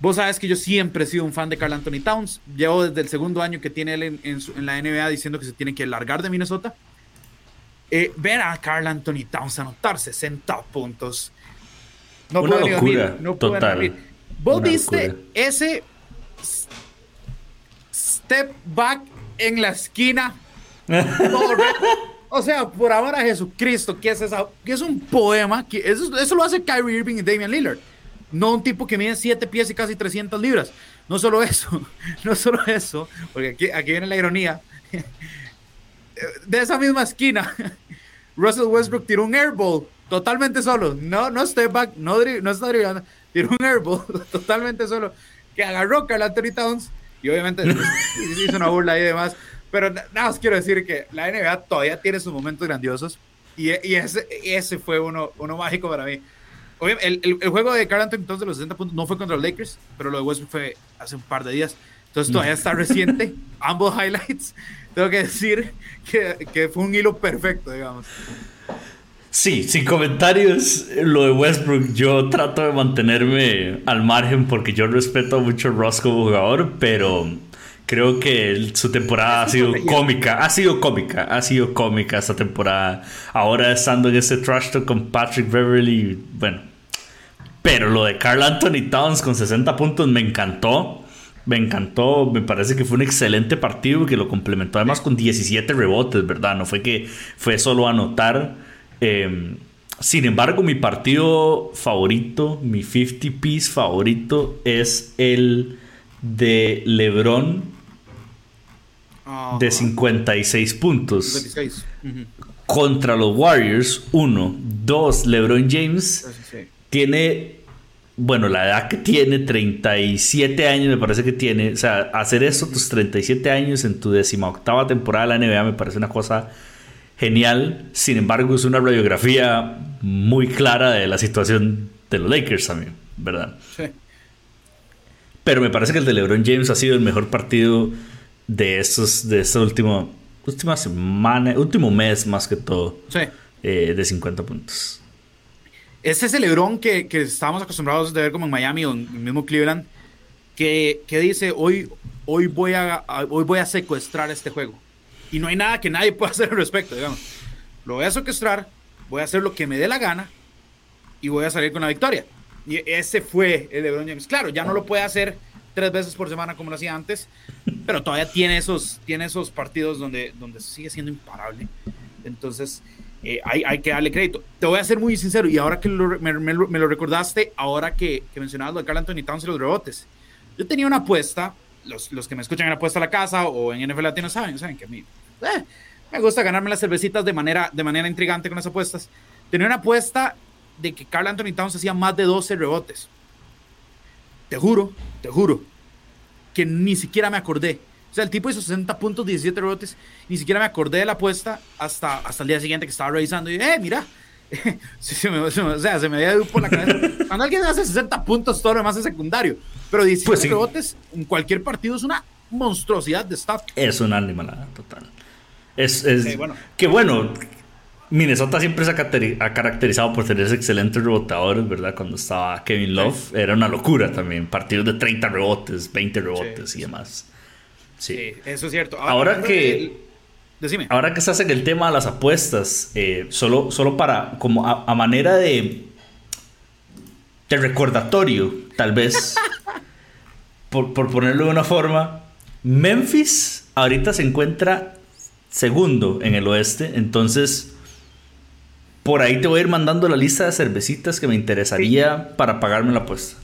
vos sabes que yo siempre he sido un fan de Carl Anthony Towns. Llevo desde el segundo año que tiene él en, en la NBA diciendo que se tiene que largar de Minnesota eh, ver a Carl Anthony Towns anotar 60 puntos. No Una puede locura, no total. Vos viste ese step back en la esquina. O sea, por amor a Jesucristo, ¿qué es esa? ¿Qué es un poema? que eso, eso, lo hace Kyrie Irving y Damian Lillard. No un tipo que mide 7 pies y casi 300 libras. No solo eso, no solo eso, porque aquí, aquí viene la ironía. De esa misma esquina, Russell Westbrook tiró un airball totalmente solo. No, no step back, no, no está dribblando. Tiró un airball totalmente solo que agarró Carl Anthony Towns y obviamente hizo una burla y demás. Pero nada más quiero decir que la NBA todavía tiene sus momentos grandiosos y, y ese, ese fue uno, uno mágico para mí. El, el, el, juego de Carl Anthony Towns de los 60 puntos no fue contra los Lakers, pero lo de Westbrook fue hace un par de días. Entonces todavía está reciente. Ambos highlights. Tengo que decir que, que fue un hilo perfecto, digamos. Sí, sin comentarios, lo de Westbrook, yo trato de mantenerme al margen porque yo respeto mucho a Ross como jugador, pero creo que su temporada ha sido cómica, ha sido cómica, ha sido cómica esta temporada. Ahora estando en ese trash talk con Patrick Beverly, bueno. Pero lo de Carl Anthony Towns con 60 puntos me encantó. Me encantó, me parece que fue un excelente partido que lo complementó además con 17 rebotes, ¿verdad? No fue que fue solo anotar. Em, sin embargo, mi partido favorito, mi 50 piece favorito es el de LeBron de 56 puntos. Contra los Warriors, uno. Dos, LeBron James tiene, bueno, la edad que tiene, 37 años me parece que tiene. O sea, hacer eso tus 37 años en tu octava temporada de la NBA me parece una cosa genial. Sin embargo, es una radiografía muy clara de la situación de los Lakers también, ¿verdad? Sí. Pero me parece que el de LeBron James ha sido el mejor partido de estos, de esta última, última semana, último mes más que todo. Sí. Eh, de 50 puntos. Ese es el LeBron que, que estábamos acostumbrados de ver como en Miami o en el mismo Cleveland, que, que dice, hoy, hoy, voy a, hoy voy a secuestrar este juego y no hay nada que nadie pueda hacer al respecto, digamos. Lo voy a secuestrar, voy a hacer lo que me dé la gana y voy a salir con la victoria. Y ese fue el LeBron James. Claro, ya no lo puede hacer tres veces por semana como lo hacía antes, pero todavía tiene esos, tiene esos partidos donde, donde sigue siendo imparable. Entonces, eh, hay, hay, que darle crédito. Te voy a ser muy sincero, y ahora que me, me, lo recordaste, ahora que, que mencionabas lo de Carl Anthony Towns y los rebotes, yo tenía una apuesta, los, los que me escuchan en apuesta a la casa o en NFL Latino saben, saben que a mí eh, me gusta ganarme las cervecitas de manera, de manera intrigante con las apuestas. Tenía una apuesta de que Carl Anthony Towns hacía más de 12 rebotes. Te juro, te juro, que ni siquiera me acordé. O sea, el tipo hizo 60 puntos, 17 rebotes. Ni siquiera me acordé de la apuesta hasta, hasta el día siguiente que estaba revisando. Y, eh, mira. o sea, se me había ido por la cabeza. Cuando alguien hace 60 puntos, todo lo demás es secundario. Pero 17 pues rebotes en cualquier partido es una monstruosidad de staff. Es una animalada total. Es, que bueno, Minnesota siempre se ha caracterizado por tener excelentes rebotadores, ¿verdad? Cuando estaba Kevin Love, era una locura también. Partidos de 30 rebotes, 20 rebotes y demás. Sí. eso es cierto. Ahora, que. Decime. Ahora que estás en el tema de las apuestas, eh, solo, solo para. como a, manera de. de recordatorio, tal vez. por, por ponerlo de una forma. Memphis ahorita se encuentra segundo en el oeste. Entonces, por ahí te voy a ir mandando la lista de cervecitas que me interesaría para pagarme la apuesta.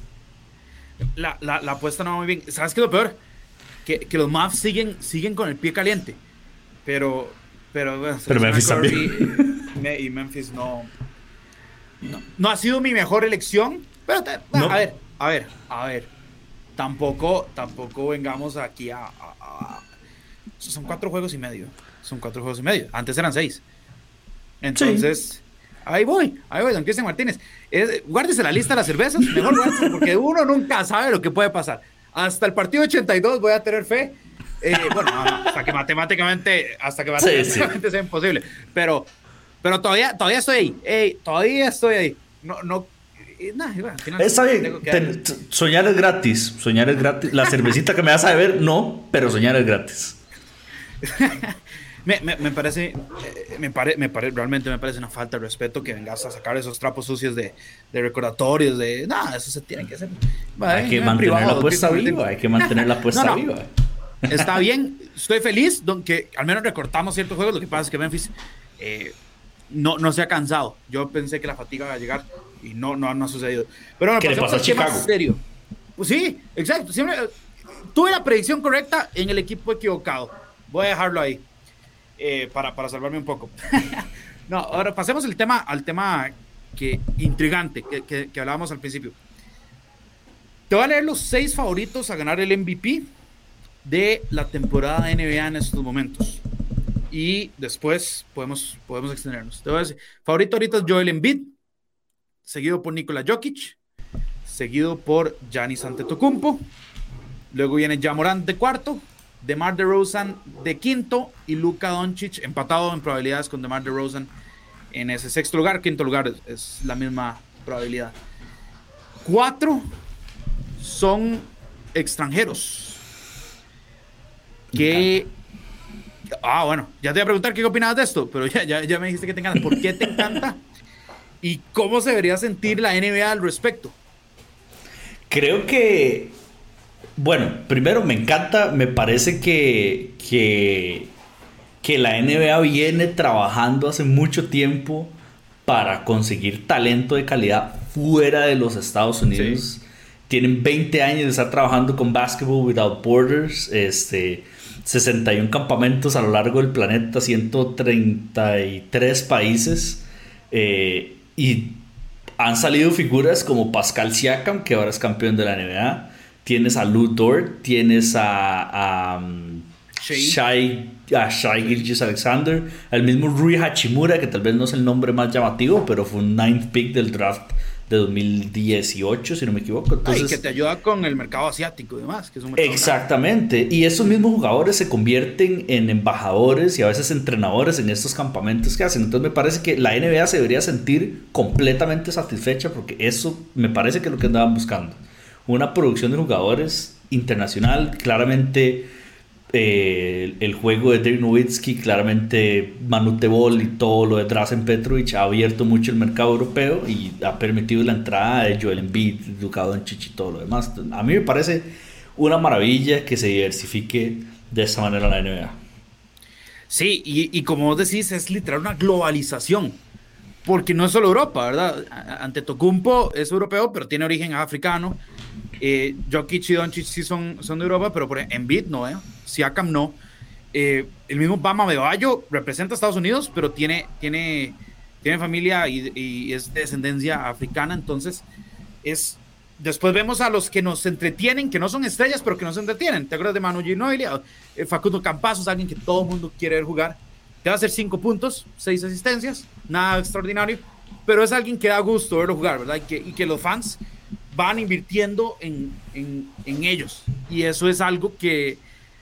La, la, la, apuesta no va muy bien. ¿Sabes qué es lo peor? Que, que, los Mavs siguen, siguen con el pie caliente. Pero, pero, pero Memphis también. Y Memphis no, no, ha sido mi mejor elección. Pero a ver, a ver, a ver. Tampoco, tampoco vengamos aquí a, a son cuatro juegos y medio son cuatro juegos y medio. Antes eran seis. Entonces, ahí voy, ahí voy, don Cristian Martínez. guárdese la lista de las cervezas, mejor guárdese, porque uno nunca sabe lo que puede pasar. Hasta el partido 82 voy a tener fe. Eh, bueno, hasta que matemáticamente, hasta que matemáticamente sea imposible. Pero, pero todavía, todavía estoy ahí. todavía estoy ahí. No, no. Eh, Está bien. soñar es gratis. Soñar es gratis. La cervecita que me vas a beber, no, pero soñar es gratis. Me, me, parece, eh, me, pare, me pare, realmente me parece una falta de respeto que vengas a sacar esos trapos sucios de, de recordatorios, de nada, eso se tiene que hacer. hay que mantener la apuesta viva, hay que mantener la apuesta viva. Está bien, estoy feliz, que al menos recortamos ciertos juegos, lo que pasa es que Memphis eh, no, no se ha cansado. Yo pensé que la fatiga iba a llegar y no, no, no ha sucedido. Pero bueno, ¿Qué pasa a Chicago? serio. Pues sí, exacto. Siempre, eh, tuve la predicción correcta en el equipo equivocado. Voy a dejarlo ahí eh, para, para salvarme un poco. no, ahora pasemos el tema, al tema que, intrigante que, que, hablábamos al principio. Te voy a leer los seis favoritos a ganar el MVP de la temporada de NBA en estos momentos. Y después podemos, podemos extendernos. Te voy a decir, favorito ahorita es Joel Embiid, seguido por Nikola Jokic, seguido por Giannis Antetokounmpo. Luego viene Jamorant de cuarto, DeMar DeRozan de quinto y Luka Doncic empatado en probabilidades con DeMar DeRozan en ese sexto lugar. Quinto lugar es, la misma probabilidad. Cuatro son extranjeros. Que. Ah, bueno, ya te voy a preguntar qué opinabas de esto, pero ya, ya, ya me dijiste que te encanta. ¿Por qué te encanta? ¿Y cómo se debería sentir la NBA al respecto? Creo que, bueno, primero me encanta, me parece que, que, que la NBA viene trabajando hace mucho tiempo para conseguir talento de calidad fuera de los Estados Unidos. Sí. Tienen 20 años de estar trabajando con Basketball Without Borders, este, 61 campamentos a lo largo del planeta, 133 países. eh, y han salido figuras como Pascal Siakam, que ahora es campeón de la NBA. Tienes a Dort, tienes a, a um, Shai. A Shai Gilgeous Alexander, al mismo Rui Hachimura, que tal vez no es el nombre más llamativo, pero fue un ninth pick del draft de 2018, si no me equivoco. Entonces, Ay, que te ayuda con el mercado asiático y demás, que es un mercado Exactamente. Y esos mismos jugadores se convierten en embajadores y a veces entrenadores en estos campamentos que hacen. Entonces me parece que la NBA se debería sentir completamente satisfecha porque eso me parece que es lo que andaban buscando. Una producción de jugadores internacional, claramente eh, el juego de Dirk Nowitzki, claramente Manute Bol y todo lo de Drazen Petrovic ha abierto mucho el mercado europeo y ha permitido la entrada de Joel Embiid, Luka Doncic y todo lo demás. A mí me parece una maravilla que se diversifique de esta manera la NBA. Sí, y, y como vos decís, es literal una globalización. Porque no es solo Europa, ¿verdad? A- Ante Tocumpo es europeo, pero tiene origen africano. Eh, Jokic y Doncic sí son, de Europa, pero por Embiid no, ¿eh? Siakam no. Eh, el mismo Bama Bebayo representa a Estados Unidos, pero tiene, tiene, tiene familia y, es de descendencia africana, entonces es... Después vemos a los que nos entretienen, que no son estrellas, pero que nos entretienen. ¿Te acuerdas de Manu Ginobili? Eh, Facundo Campazos, alguien que todo el mundo quiere ver jugar. Te va a hacer cinco puntos, seis asistencias, nada extraordinario, pero es alguien que da gusto verlo jugar, ¿verdad? Y que, y que los fans van invirtiendo en, en, en ellos. Y eso es algo que,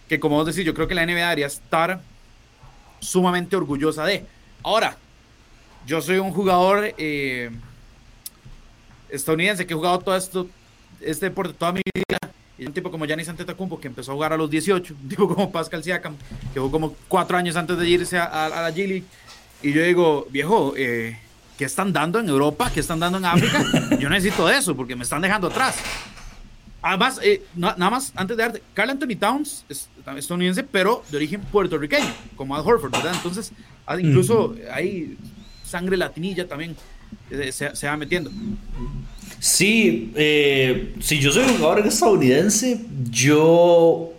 que, como vos decís, yo creo que la NBA debería estar sumamente orgullosa de. Ahora, yo soy un jugador eh, estadounidense que he jugado todo esto, este deporte toda mi vida. Y un tipo como Giannis Antetokounmpo que empezó a jugar a los 18, un tipo como Pascal Siakam que jugó como cuatro años antes de irse a, a, a la G League. Y yo digo, viejo, eh, ¿qué están dando en Europa? ¿Qué están dando en África? Yo necesito eso porque me están dejando atrás. Además, eh, na- nada más, antes de darte, Carl Anthony Towns es estadounidense, pero de origen puertorriqueño, como Al Horford, ¿verdad? Entonces, ah, incluso hay sangre latinilla también eh, se, se va metiendo. Sí, eh, si yo soy un jugador estadounidense, yo...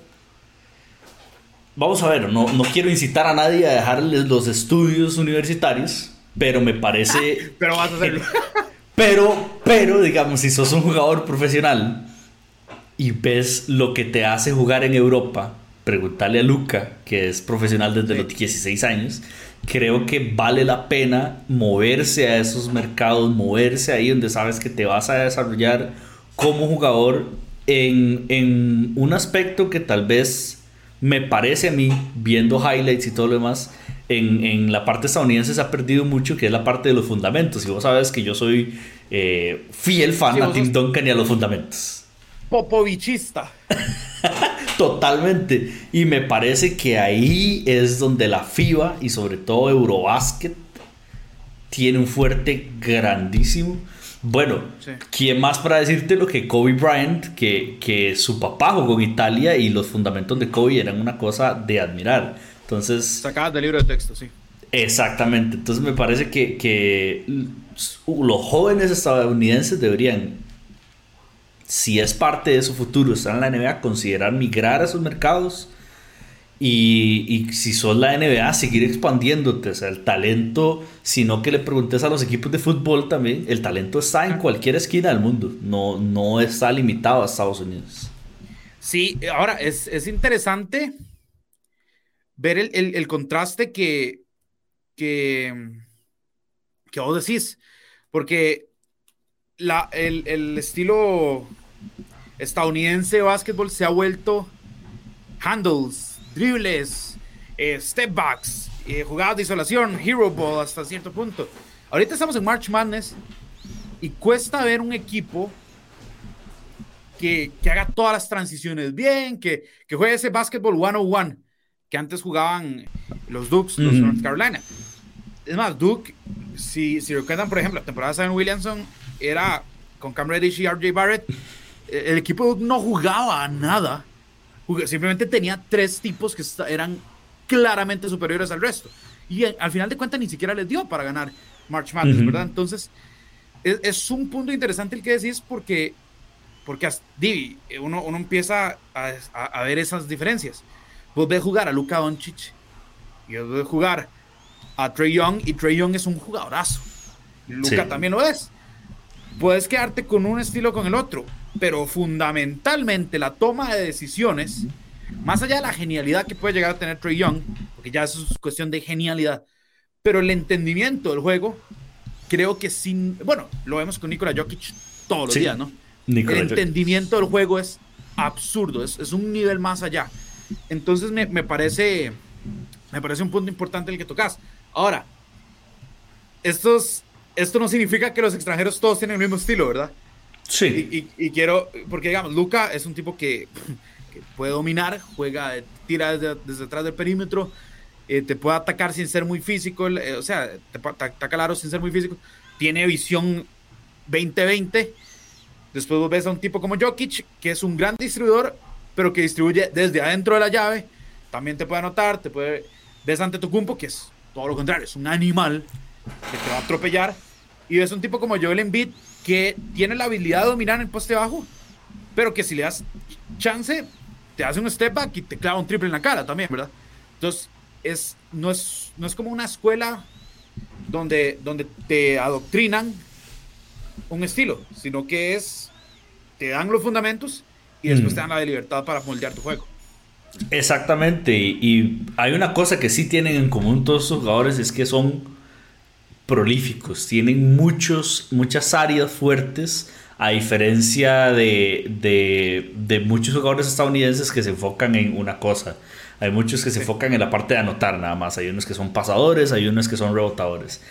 Vamos a ver, no, no quiero incitar a nadie a dejarles los estudios universitarios, pero me parece... Pero vas a hacerlo. Pero, pero, digamos, si sos un jugador profesional y ves lo que te hace jugar en Europa, preguntarle a Luca, que es profesional desde Sí. los 16 años, creo que vale la pena moverse a esos mercados, moverse ahí donde sabes que te vas a desarrollar como jugador en, en un aspecto que tal vez me parece a mí, viendo highlights y todo lo demás, en, en la parte estadounidense se ha perdido mucho, que es la parte de los fundamentos. Y vos sabes que yo soy eh, fiel fan Sí, a Tim Duncan y a los fundamentos. Popovichista. Totalmente. Y me parece que ahí es donde la FIBA y sobre todo Eurobasket tiene un fuerte grandísimo. Bueno, Sí. ¿quién más para decirte lo que Kobe Bryant, que, que su papá jugó en Italia y los fundamentos de Kobe eran una cosa de admirar? Entonces, Sacadas del libro de texto, sí. Exactamente. Entonces me parece que, que los jóvenes estadounidenses deberían, si es parte de su futuro, estar en la NBA, considerar migrar a esos mercados. Y, y, si sos la NBA, seguir expandiéndote. O sea, el talento, sino que le preguntes a los equipos de fútbol también, el talento está en cualquier esquina del mundo. No, no está limitado a Estados Unidos. Sí, ahora es, es interesante ver el, el, contraste que, que, que vos decís, porque la, el, el, estilo estadounidense de básquetbol se ha vuelto handles, dribles, eh, step backs, eh, jugadas de isolación, hero ball hasta cierto punto. Ahorita estamos en March Madness y cuesta ver un equipo que, que haga todas las transiciones bien, que, que juegue ese básquetbol 101 que antes jugaban los Dukes, los North Carolina. Es más, Duke, si, si recuerdan, por ejemplo, la temporada de Williamson era con Cam Reddish y RJ Barrett. El equipo de Duke no jugaba a nada. Simplemente tenía tres tipos que eran claramente superiores al resto. Y al final de cuentas ni siquiera les dio para ganar March Madness, ¿verdad? Entonces, es, es, un punto interesante el que decís porque, porque uno, uno empieza a, a, a ver esas diferencias. Vos ves jugar a Luka Doncic y vos ves jugar a Trey Young y Trey Young es un jugadorazo. Luka sí. también lo es. Puedes quedarte con un estilo con el otro, pero fundamentalmente la toma de decisiones, más allá de la genialidad que puede llegar a tener Trey Young, porque ya eso es cuestión de genialidad, pero el entendimiento del juego, creo que sin, bueno, lo vemos con Nikola Jokic todos los sí. días, ¿no? El entendimiento del juego es absurdo, es, es un nivel más allá. Entonces me, me, parece, me parece un punto importante el que tocas. Ahora, estos, esto no significa que los extranjeros todos tienen el mismo estilo, ¿verdad? Sí. Y, y, y quiero, porque digamos, Luca es un tipo que, que puede dominar, juega, tira desde, desde atrás del perímetro, eh, te puede atacar sin ser muy físico, eh, o sea, te, te ataca el aro sin ser muy físico, tiene visión 20-20. Después vos ves a un tipo como Jokic, que es un gran distribuidor, pero que distribuye desde adentro de la llave. También te puede anotar, te puede. Ves ante tu cumpo, que es todo lo contrario, es un animal que te va a atropellar. Y ves un tipo como Joel Embiid, que tiene la habilidad de dominar el poste bajo, pero que si le das chance, te hace un step back y te clava un triple en la cara también, ¿verdad? Entonces, es, no, es, no es como una escuela donde, donde te adoctrinan un estilo, sino que es, te dan los fundamentos y después mm. te dan la de libertad para moldear tu juego. Exactamente, y, y, hay una cosa que sí tienen en común todos estos jugadores, es que son prolíficos, tienen muchos, muchas áreas fuertes, a diferencia de, de, de muchos jugadores estadounidenses que se enfocan en una cosa. Hay muchos que se enfocan en la parte de anotar nada más. Hay unos que son pasadores, hay unos que son rebotadores.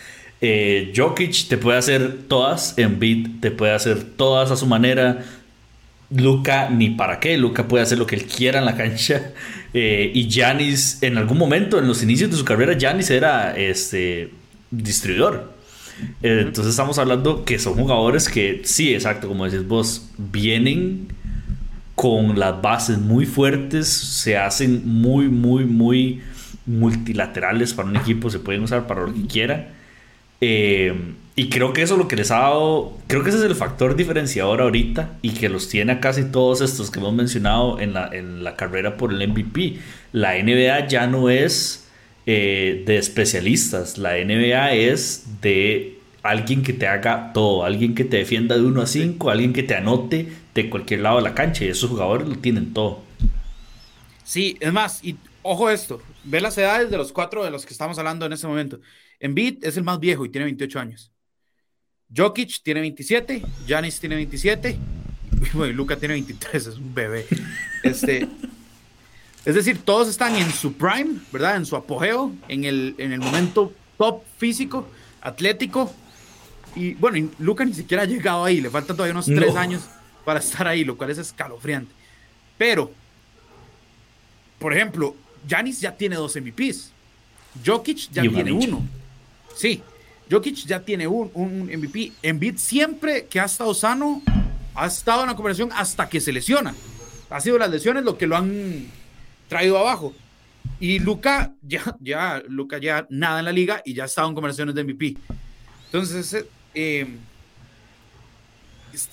Eh, Jokic te puede hacer todas, Embiid te puede hacer todas a su manera. Luca ni para qué, Luca puede hacer lo que él quiera en la cancha. Eh, y Janis, en algún momento, en los inicios de su carrera, Janis era este distribuidor. Eh, entonces estamos hablando que son jugadores que, sí, exacto, como decís vos, vienen con las bases muy fuertes, se hacen muy, muy, muy multilaterales para un equipo, se pueden usar para lo que quiera. Eh, y creo que eso es lo que les ha dado, creo que ese es el factor diferenciador ahorita y que los tiene a casi todos estos que hemos mencionado en la, en la carrera por el MVP. La NBA ya no es eh, de especialistas, la NBA es de alguien que te haga todo, alguien que te defienda de 1 a 5, alguien que te anote de cualquier lado de la cancha y esos jugadores lo tienen todo. Sí, es más, y ojo esto, ve las edades de los cuatro de los que estamos hablando en este momento. Embiid es el más viejo y tiene 28 años. Jokic tiene 27, Giannis tiene 27, bueno, Luca tiene 23, es un bebé. Este, es decir, todos están en su prime, ¿verdad? En su apogeo, en el, en el momento top físico, atlético. Y bueno, y Luca ni siquiera ha llegado ahí, le faltan todavía unos tres no. años para estar ahí, lo cual es escalofriante. Pero, por ejemplo, Giannis ya tiene dos MVPs. Jokic ya tiene uno. Sí, Jokic ya tiene un, un MVP. Embiid siempre que ha estado sano, ha estado en la conversación hasta que se lesiona. Ha sido las lesiones lo que lo han traído abajo. Y Luca ya, ya, Luca ya nada en la liga y ya estaba en conversaciones de MVP. Entonces, eh,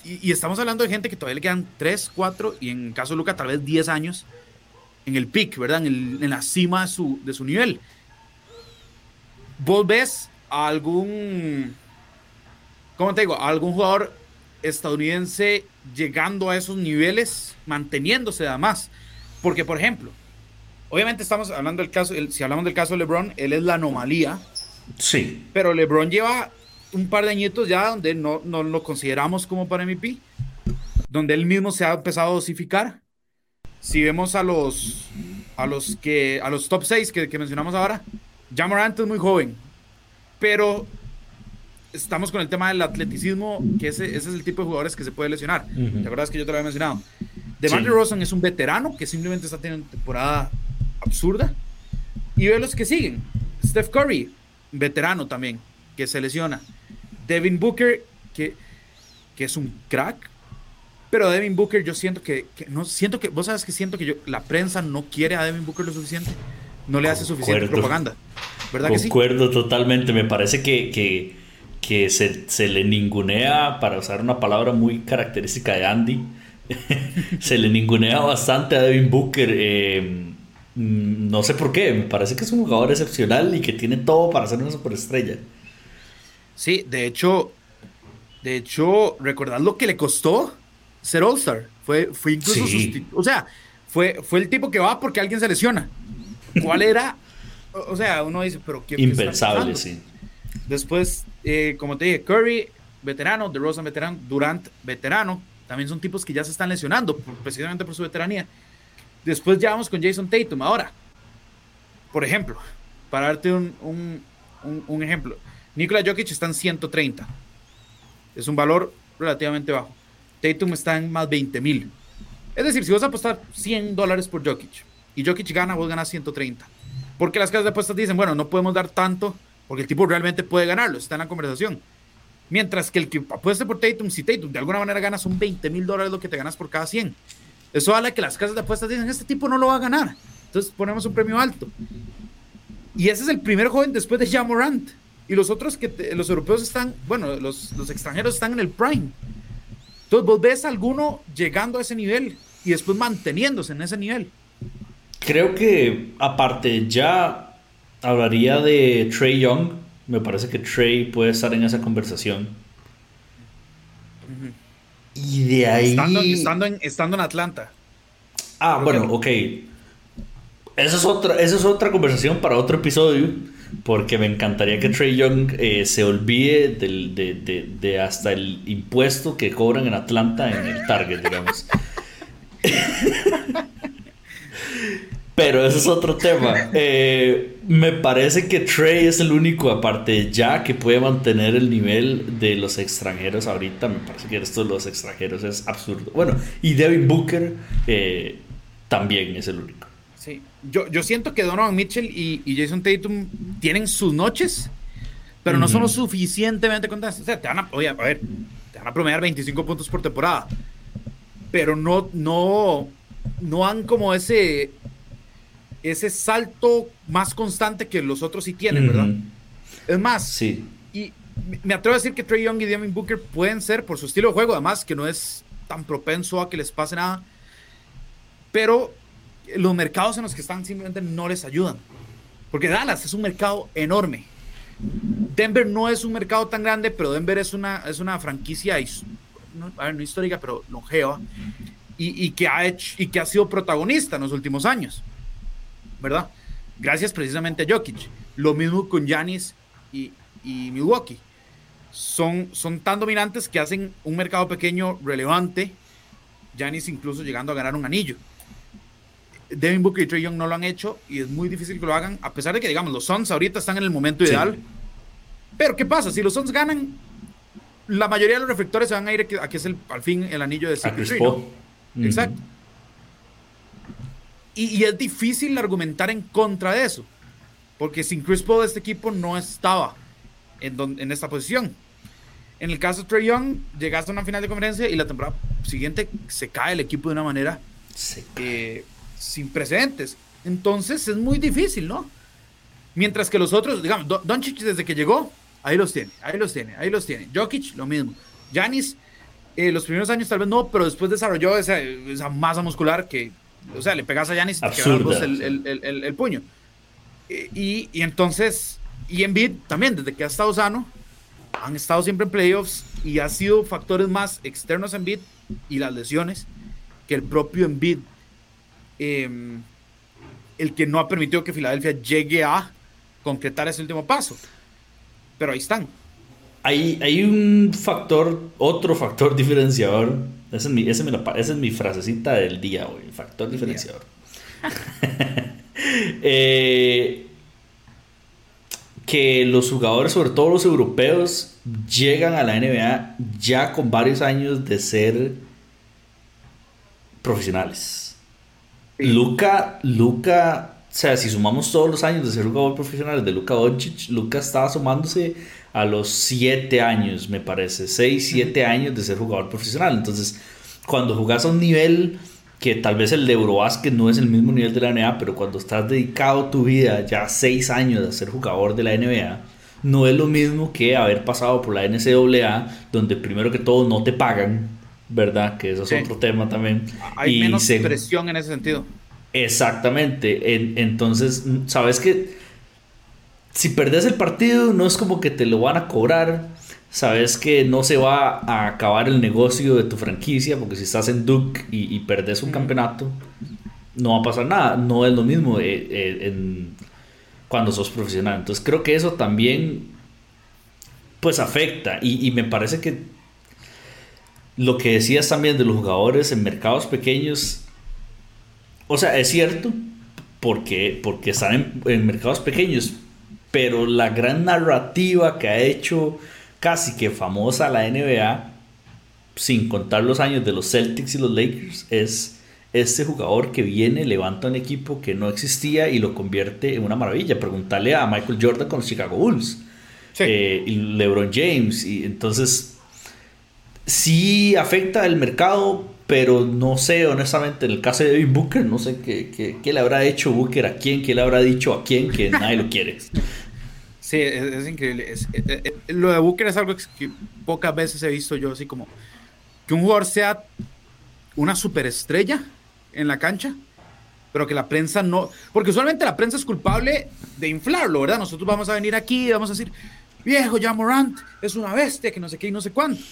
y, estamos hablando de gente que todavía le quedan 3, 4 y en caso de Luca tal vez 10 años en el pick, ¿verdad? En, la cima de su, de su nivel. ¿Vos ves a algún, ¿cómo te digo? A algún jugador estadounidense llegando a esos niveles, manteniéndose además? Porque, por ejemplo, obviamente estamos hablando del caso, si hablamos del caso de LeBron, él es la anomalía. Sí. Pero LeBron lleva un par de añitos ya donde no, no lo consideramos como para MVP, donde él mismo se ha empezado a dosificar. Si vemos a los, a los, que, a los top 6 que, que mencionamos ahora, Jamorant es muy joven, pero estamos con el tema del atleticismo, que ese, ese, es el tipo de jugadores que se puede lesionar. ¿Te acuerdas que yo te lo había mencionado? DeMar. Rosen es un veterano que simplemente está teniendo una temporada absurda. Y ve los que siguen. Steph Curry, veterano también, que se lesiona. Devin Booker, que, que es un crack. Pero Devin Booker, yo siento que, que, no siento que, vos sabes que siento que yo, la prensa no quiere a Devin Booker lo suficiente, no le hace suficiente propaganda. ¿Verdad Concuerdo que sí? totalmente. Me parece que, que, que se, se, le ningunea, para usar una palabra muy característica de Andy, se le ningunea bastante a Devin Booker. Eh, no sé por qué, me parece que es un jugador excepcional y que tiene todo para ser una superestrella. Sí, de hecho, de hecho, recordad lo que le costó ser All-Star. Fue, fue incluso sí. O sea, fue, fue el tipo que va porque alguien se lesiona. ¿Cuál era? O sea, uno dice, pero ¿qué Impensable, sí. Después, eh, como te dije, Curry, veterano, DeRozan, veterano, Durant, veterano. También son tipos que ya se están lesionando, precisamente por su veteranía. Después ya vamos con Jason Tatum. Ahora, por ejemplo, para darte un, un, un, un ejemplo, Nikola Jokic está en 130. Es un valor relativamente bajo. Tatum está en más 20 mil. Es decir, si vas a apostar 100 dólares por Jokic y Jokic gana, vos ganas 130. Porque las casas de apuestas dicen, bueno, no podemos dar tanto porque el tipo realmente puede ganarlo, está en la conversación. Mientras que el que apueste por Tatum, si Tatum de alguna manera gana, son 20 mil dólares lo que te ganas por cada 100. Eso habla que las casas de apuestas dicen, este tipo no lo va a ganar. Entonces ponemos un premio alto. Y ese es el primer joven después de Jamorant. Y los otros que los europeos están, bueno, los, los, extranjeros están en el prime. Entonces vos ves a alguno llegando a ese nivel y después manteniéndose en ese nivel. Creo que aparte ya hablaría de Trey Young. Me parece que Trey puede estar en esa conversación. Uh -huh. Y de ahí... Estando, estando, en, estando en Atlanta. Ah, Creo bueno, que... ok. Esa es, otra, esa es otra conversación para otro episodio porque me encantaría que Trey Young eh, se olvide del, de, de, de, hasta el impuesto que cobran en Atlanta en el Target, digamos. Pero ese es otro tema. Eh, me parece que Trey es el único, aparte de ya, que puede mantener el nivel de los extranjeros ahorita. Me parece que esto de los extranjeros es absurdo. Bueno, y Devin Booker eh, también es el único. Sí, yo, yo siento que Donovan Mitchell y, y Jason Tatum tienen sus noches, pero no son lo suficientemente constantes. O sea, te van a, oye, a ver, te van a promediar 25 puntos por temporada, pero no, no, no han como ese, ese salto más constante que los otros sí tienen. ¿verdad? Es más, sí. y me atrevo a decir que Trey Young y Devin Booker pueden ser, por su estilo de juego, además, que no es tan propenso a que les pase nada, pero los mercados en los que están simplemente no les ayudan. Porque Dallas es un mercado enorme. Denver no es un mercado tan grande, pero Denver es una, es una franquicia, no, a ver, no histórica, pero longeva, y, y, que ha hecho, y que ha sido protagonista en los últimos años. ¿Verdad? Gracias precisamente a Jokic. Lo mismo con Giannis y, y Milwaukee. Son, son tan dominantes que hacen un mercado pequeño relevante. Giannis incluso llegando a ganar un anillo. Devin Booker y Trey Young no lo han hecho y es muy difícil que lo hagan, a pesar de que, digamos, los Suns ahorita están en el momento ideal. Pero, ¿qué pasa? Si los Suns ganan, la mayoría de los reflectores se van a ir a que es el, al fin el anillo de CP3, ¿no? Exacto. Y, y, es difícil argumentar en contra de eso, porque sin Chris Paul este equipo no estaba en, don, en esta posición. En el caso de Trey Young, llegaste a una final de conferencia y la temporada siguiente se cae el equipo de una manera... Eh, sin precedentes. Entonces es muy difícil, ¿no? Mientras que los otros, digamos, Doncic desde que llegó, ahí los tiene, ahí los tiene, ahí los tiene. Jokic, lo mismo. Yanis, eh, los primeros años tal vez no, pero después desarrolló esa, esa masa muscular que, o sea, le pegas a Yanis y te el, el, el, el, puño. Y, y, entonces, y Embiid también, desde que ha estado sano, han estado siempre en playoffs y ha sido factores más externos a Embiid y las lesiones que el propio Embiid. Em, el que no ha permitido que Filadelfia llegue a concretar ese último paso. Pero ahí están. Hay, hay un factor, otro factor diferenciador. Esa es mi, esa es mi frasecita del día, hoy. Factor diferenciador. Eh, que los jugadores, sobre todo los europeos, llegan a la NBA ya con varios años de ser profesionales. Luca, Luca, o sea, si sumamos todos los años de ser jugador profesional de Luca Doncic, Luca estaba sumándose a los 7 años, me parece, 6, 7 años de ser jugador profesional. Entonces, cuando jugás a un nivel que tal vez el de Eurobasket no es el mismo nivel de la NBA, pero cuando estás dedicado tu vida ya 6 años a ser jugador de la NBA, no es lo mismo que haber pasado por la NCAA, donde primero que todo no te pagan, ¿verdad? Que eso es otro tema también. Hay menos presión en ese sentido. Exactamente. entonces, sabes que si perdes el partido, no es como que te lo van a cobrar. Sabes que no se va a acabar el negocio de tu franquicia, porque si estás en Duke y, y perdes un campeonato, no va a pasar nada. No es lo mismo eh, eh, cuando sos profesional. Entonces creo que eso también pues afecta. y me parece que lo que decías también de los jugadores en mercados pequeños, o sea, es cierto, porque, porque están en, mercados pequeños, pero la gran narrativa que ha hecho casi que famosa la NBA, sin contar los años de los Celtics y los Lakers, es este jugador que viene, levanta un equipo que no existía y lo convierte en una maravilla. Preguntarle a Michael Jordan con los Chicago Bulls, eh, y LeBron James, y entonces sí afecta el mercado, pero no sé, honestamente, en el caso de David Booker, no sé qué, qué, le habrá hecho Booker a quién, qué le habrá dicho a quién, que nadie lo quiere. Sí, es, increíble. Eh, eh, lo de Booker es algo que pocas veces he visto yo, así como que un jugador sea una superestrella en la cancha, pero que la prensa no. Porque usualmente la prensa es culpable de inflarlo, ¿verdad? Nosotros vamos a venir aquí y vamos a decir, viejo, ya Morant es una bestia, que no sé qué y no sé cuánto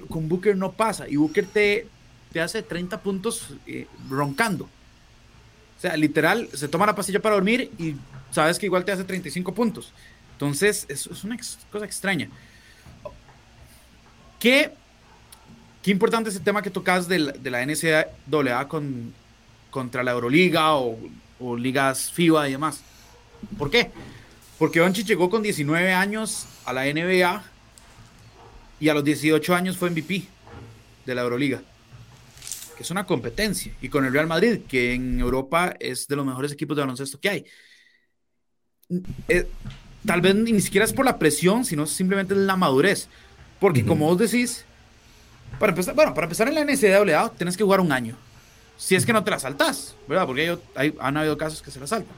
con Booker no pasa. Y Booker te, te hace 30 puntos eh, roncando. O sea, literal, se toma la pastilla para dormir y sabes que igual te hace 35 puntos. Entonces, es, es una cosa extraña. ¿Qué, qué importante es el tema que tocas de la, de la NCAA con, contra la Euroliga o, ligas FIBA y demás? ¿Por qué? Porque Doncic llegó con 19 años a la NBA y a los 18 años fue MVP de la Euroliga, que es una competencia, y con el Real Madrid, que en Europa es de los mejores equipos de baloncesto que hay. Eh, tal vez ni siquiera es por la presión, sino simplemente la madurez, porque como vos decís, para empezar, bueno, para empezar en la NCAA tienes que jugar un año, si es que no te la saltas, ¿verdad? Porque hay, han habido casos que se la saltan.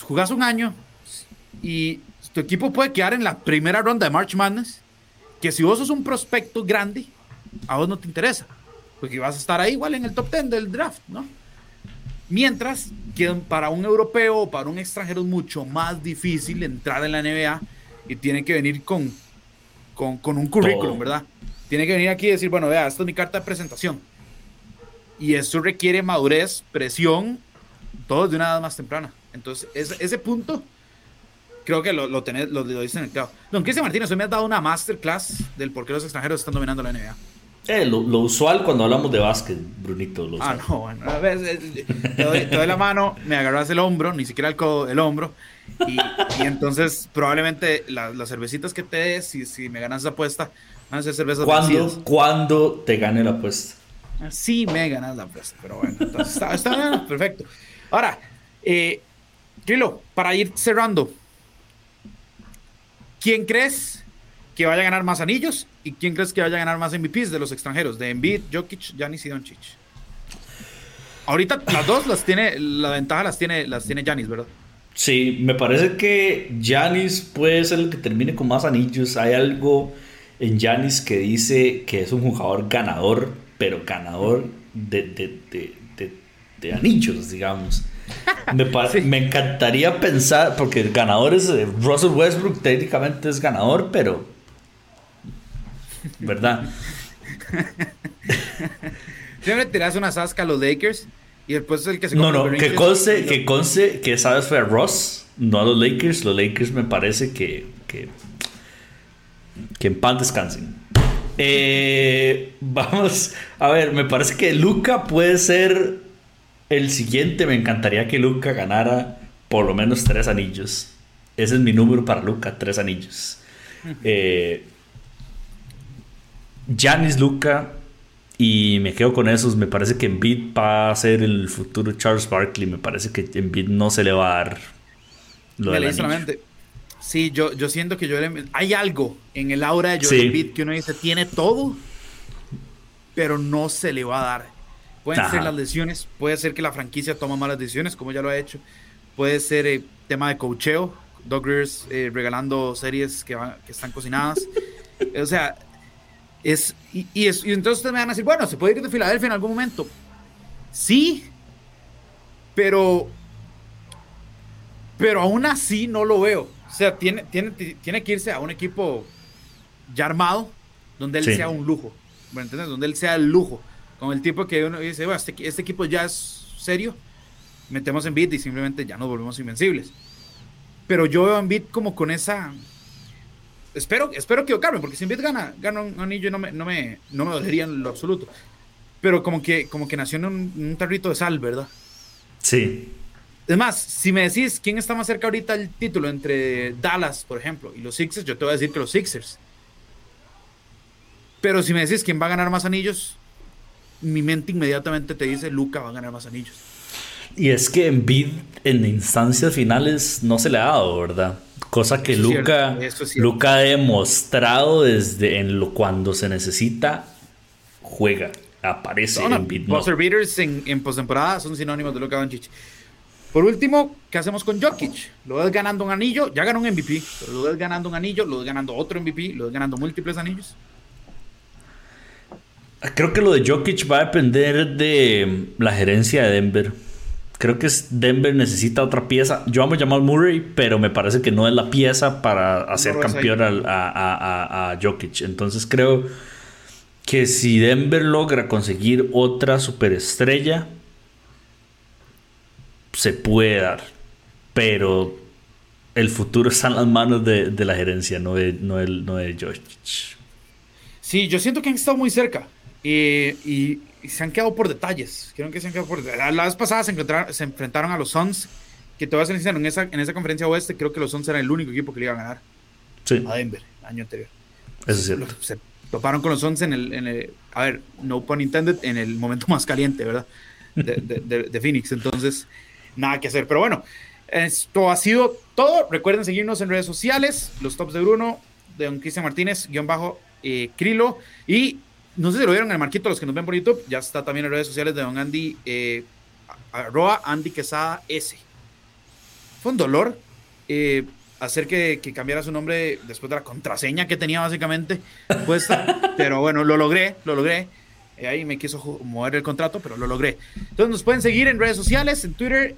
Jugás un año y tu equipo puede quedar en la primera ronda de March Madness que si vos sos un prospecto grande, a vos no te interesa, porque vas a estar ahí igual en el top 10 del draft, ¿no? Mientras que para un europeo o para un extranjero es mucho más difícil entrar en la NBA y tiene que venir con, con, con un currículum, ¿verdad? Tiene que venir aquí y decir, bueno, vea, esta es mi carta de presentación. Y eso requiere madurez, presión, todo de una edad más temprana. Entonces, ese, ese punto creo que lo, lo, tenés, lo, lo en el clavo. Don Cristian Martínez, hoy me has dado una masterclass del por qué los extranjeros están dominando la NBA. Eh, lo, lo, usual cuando hablamos de básquet, Brunito. ah, no, bueno, a ver, eh, te doy, te doy, la mano, me agarras el hombro, ni siquiera el, codo, el hombro, y, y entonces probablemente la, las cervecitas que te des, si, si me ganas la apuesta, van a ser cervezas ¿Cuándo, ¿Cuándo te gane la apuesta? Sí, me ganas la apuesta, pero bueno, entonces está, está perfecto. Ahora, eh, Kilo, para ir cerrando, ¿Quién crees que vaya a ganar más anillos? ¿Y quién crees que vaya a ganar más MVPs de los extranjeros? De Embiid, Jokic, Giannis y Doncic. Ahorita las dos las tiene, la ventaja las tiene, las tiene Janis, ¿verdad? Sí, me parece que Janis puede ser el que termine con más anillos. Hay algo en Janis que dice que es un jugador ganador, pero ganador de, de, de, anillos, digamos. Me, me, encantaría pensar, porque ganadores, eh, Russell Westbrook técnicamente es ganador, pero. ¿Verdad? Siempre tiras una sasca a los Lakers y después es el que se No, no, que conste, que conste que sabes fue a Ross, no a los Lakers. Los Lakers me parece que. que, que en pan descansen. Eh, vamos a ver, me parece que Luca puede ser el siguiente. Me encantaría que Luca ganara por lo menos tres anillos. Ese es mi número para Luca, tres anillos. Eh, Janis Luca y me quedo con esos. Me parece que Embiid va a ser el futuro Charles Barkley. Me parece que Embiid no se le va a dar lo de Sí, yo, yo siento que yo hay algo en el aura de Joel Embiid que uno dice tiene todo, pero no se le va a dar. Pueden ser las lesiones, puede ser que la franquicia toma malas decisiones, como ya lo ha hecho. Puede ser eh, tema de cocheo, Doug eh, regalando series que, que están cocinadas. o sea, es, y, es, y entonces ustedes me van a decir, bueno, ¿se puede ir de Filadelfia en algún momento? Sí, pero, pero aún así no lo veo. O sea, tiene, tiene, tiene que irse a un equipo ya armado, donde él sea un lujo. Bueno, ¿entiendes? Donde él sea el lujo. Con el tipo que uno dice, bueno, este, este equipo ya es serio, metemos en beat y simplemente ya nos volvemos invencibles. Pero yo veo en beat como con esa espero, espero equivocarme, porque si Embiid gana, gana un anillo no me, no me, no me dolería en lo absoluto. Pero como que, como que nació en un, un tarrito de sal, ¿verdad? Sí. Es más, si me decís quién está más cerca ahorita del título entre Dallas, por ejemplo, y los Sixers, yo te voy a decir que los Sixers. Pero si me decís quién va a ganar más anillos, mi mente inmediatamente te dice Luca va a ganar más anillos. Y es que Embiid en instancias finales no se le ha dado, ¿verdad? Cosa que Luca, Luca ha demostrado desde en lo cuando se necesita, juega, aparece en beat. Buzzer beaters en, en postemporada son sinónimos de Luca Doncic. Por último, ¿qué hacemos con Jokic? Lo ves ganando un anillo, ya ganó un MVP, pero lo ves ganando un anillo, lo ves ganando otro MVP, lo ves ganando múltiples anillos. Creo que lo de Jokic va a depender de la gerencia de Denver. Creo que Denver necesita otra pieza. Yo amo a Jamal Murray, pero me parece que no es la pieza para hacer campeón a, a, Jokic. Entonces creo que si Denver logra conseguir otra superestrella, se puede dar. Pero el futuro está en las manos de, la gerencia, no de, no, no de Jokic. Sí, yo siento que han estado muy cerca. Eh, y y se han quedado por detalles. Creo que se han quedado por La, la vez pasada se, se enfrentaron a los Suns, que te voy a ser sincero, en esa, en esa conferencia oeste creo que los Suns eran el único equipo que le iba a ganar sí. a Denver el año anterior. Eso es cierto. Se toparon con los Suns en el, en el, a ver, no pun intended, en el momento más caliente, ¿verdad? De, de, de, Phoenix. Entonces, nada que hacer. Pero bueno, esto ha sido todo. Recuerden seguirnos en redes sociales, los tops de Bruno, de don Cristian Martínez, guion bajo eh, Crilo, y no sé si lo vieron en el marquito, los que nos ven por YouTube, ya está también en redes sociales de don Andy, eh, arroba Andy Quesada S. Fue un dolor eh, hacer que, cambiara su nombre después de la contraseña que tenía básicamente puesta, pero bueno, lo logré, lo logré. Eh, ahí me quiso mover el contrato, pero lo logré. Entonces nos pueden seguir en redes sociales, en Twitter,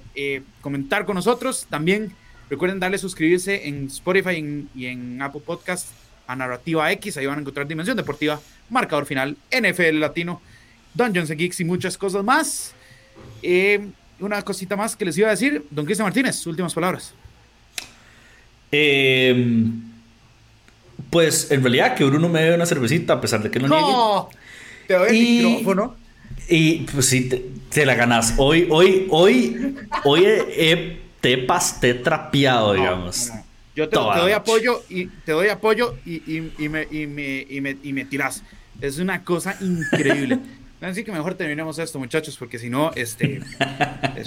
comentar con nosotros. También recuerden darle suscribirse en Spotify y en Apple Podcast a Narrativa X, ahí van a encontrar Dimensión Deportiva marcador final, NFL Latino, Dungeons and Geeks y muchas cosas más. Eh, una cosita más que les iba a decir, don Cristian Martínez, últimas palabras. Em, pues en realidad que Bruno me dé una cervecita a pesar de que no, no Te doy el micrófono. Y pues sí, te, la ganas. Hoy, hoy, hoy, hoy te, he trapeado, digamos. Yo te, doy apoyo y te doy apoyo y, y, y, me, y, me, y, me, y me tiras. Es una cosa increíble. Así que mejor terminemos esto, muchachos, porque si no, este,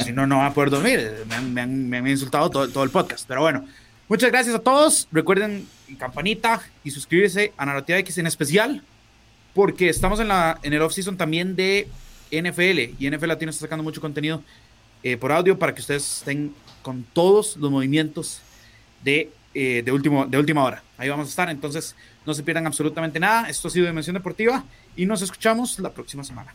si no, no va a poder dormir. Me han, me han, me han insultado todo, todo, el podcast. Pero bueno, muchas gracias a todos. Recuerden campanita y suscribirse a Narrativa X en especial, porque estamos en, la, en el off-season también de NFL y NFL Latino está sacando mucho contenido eh, por audio para que ustedes estén con todos los movimientos de, eh, de, último, de última hora. Ahí vamos a estar, entonces no se pierdan absolutamente nada. Esto ha sido Dimensión Deportiva y nos escuchamos la próxima semana.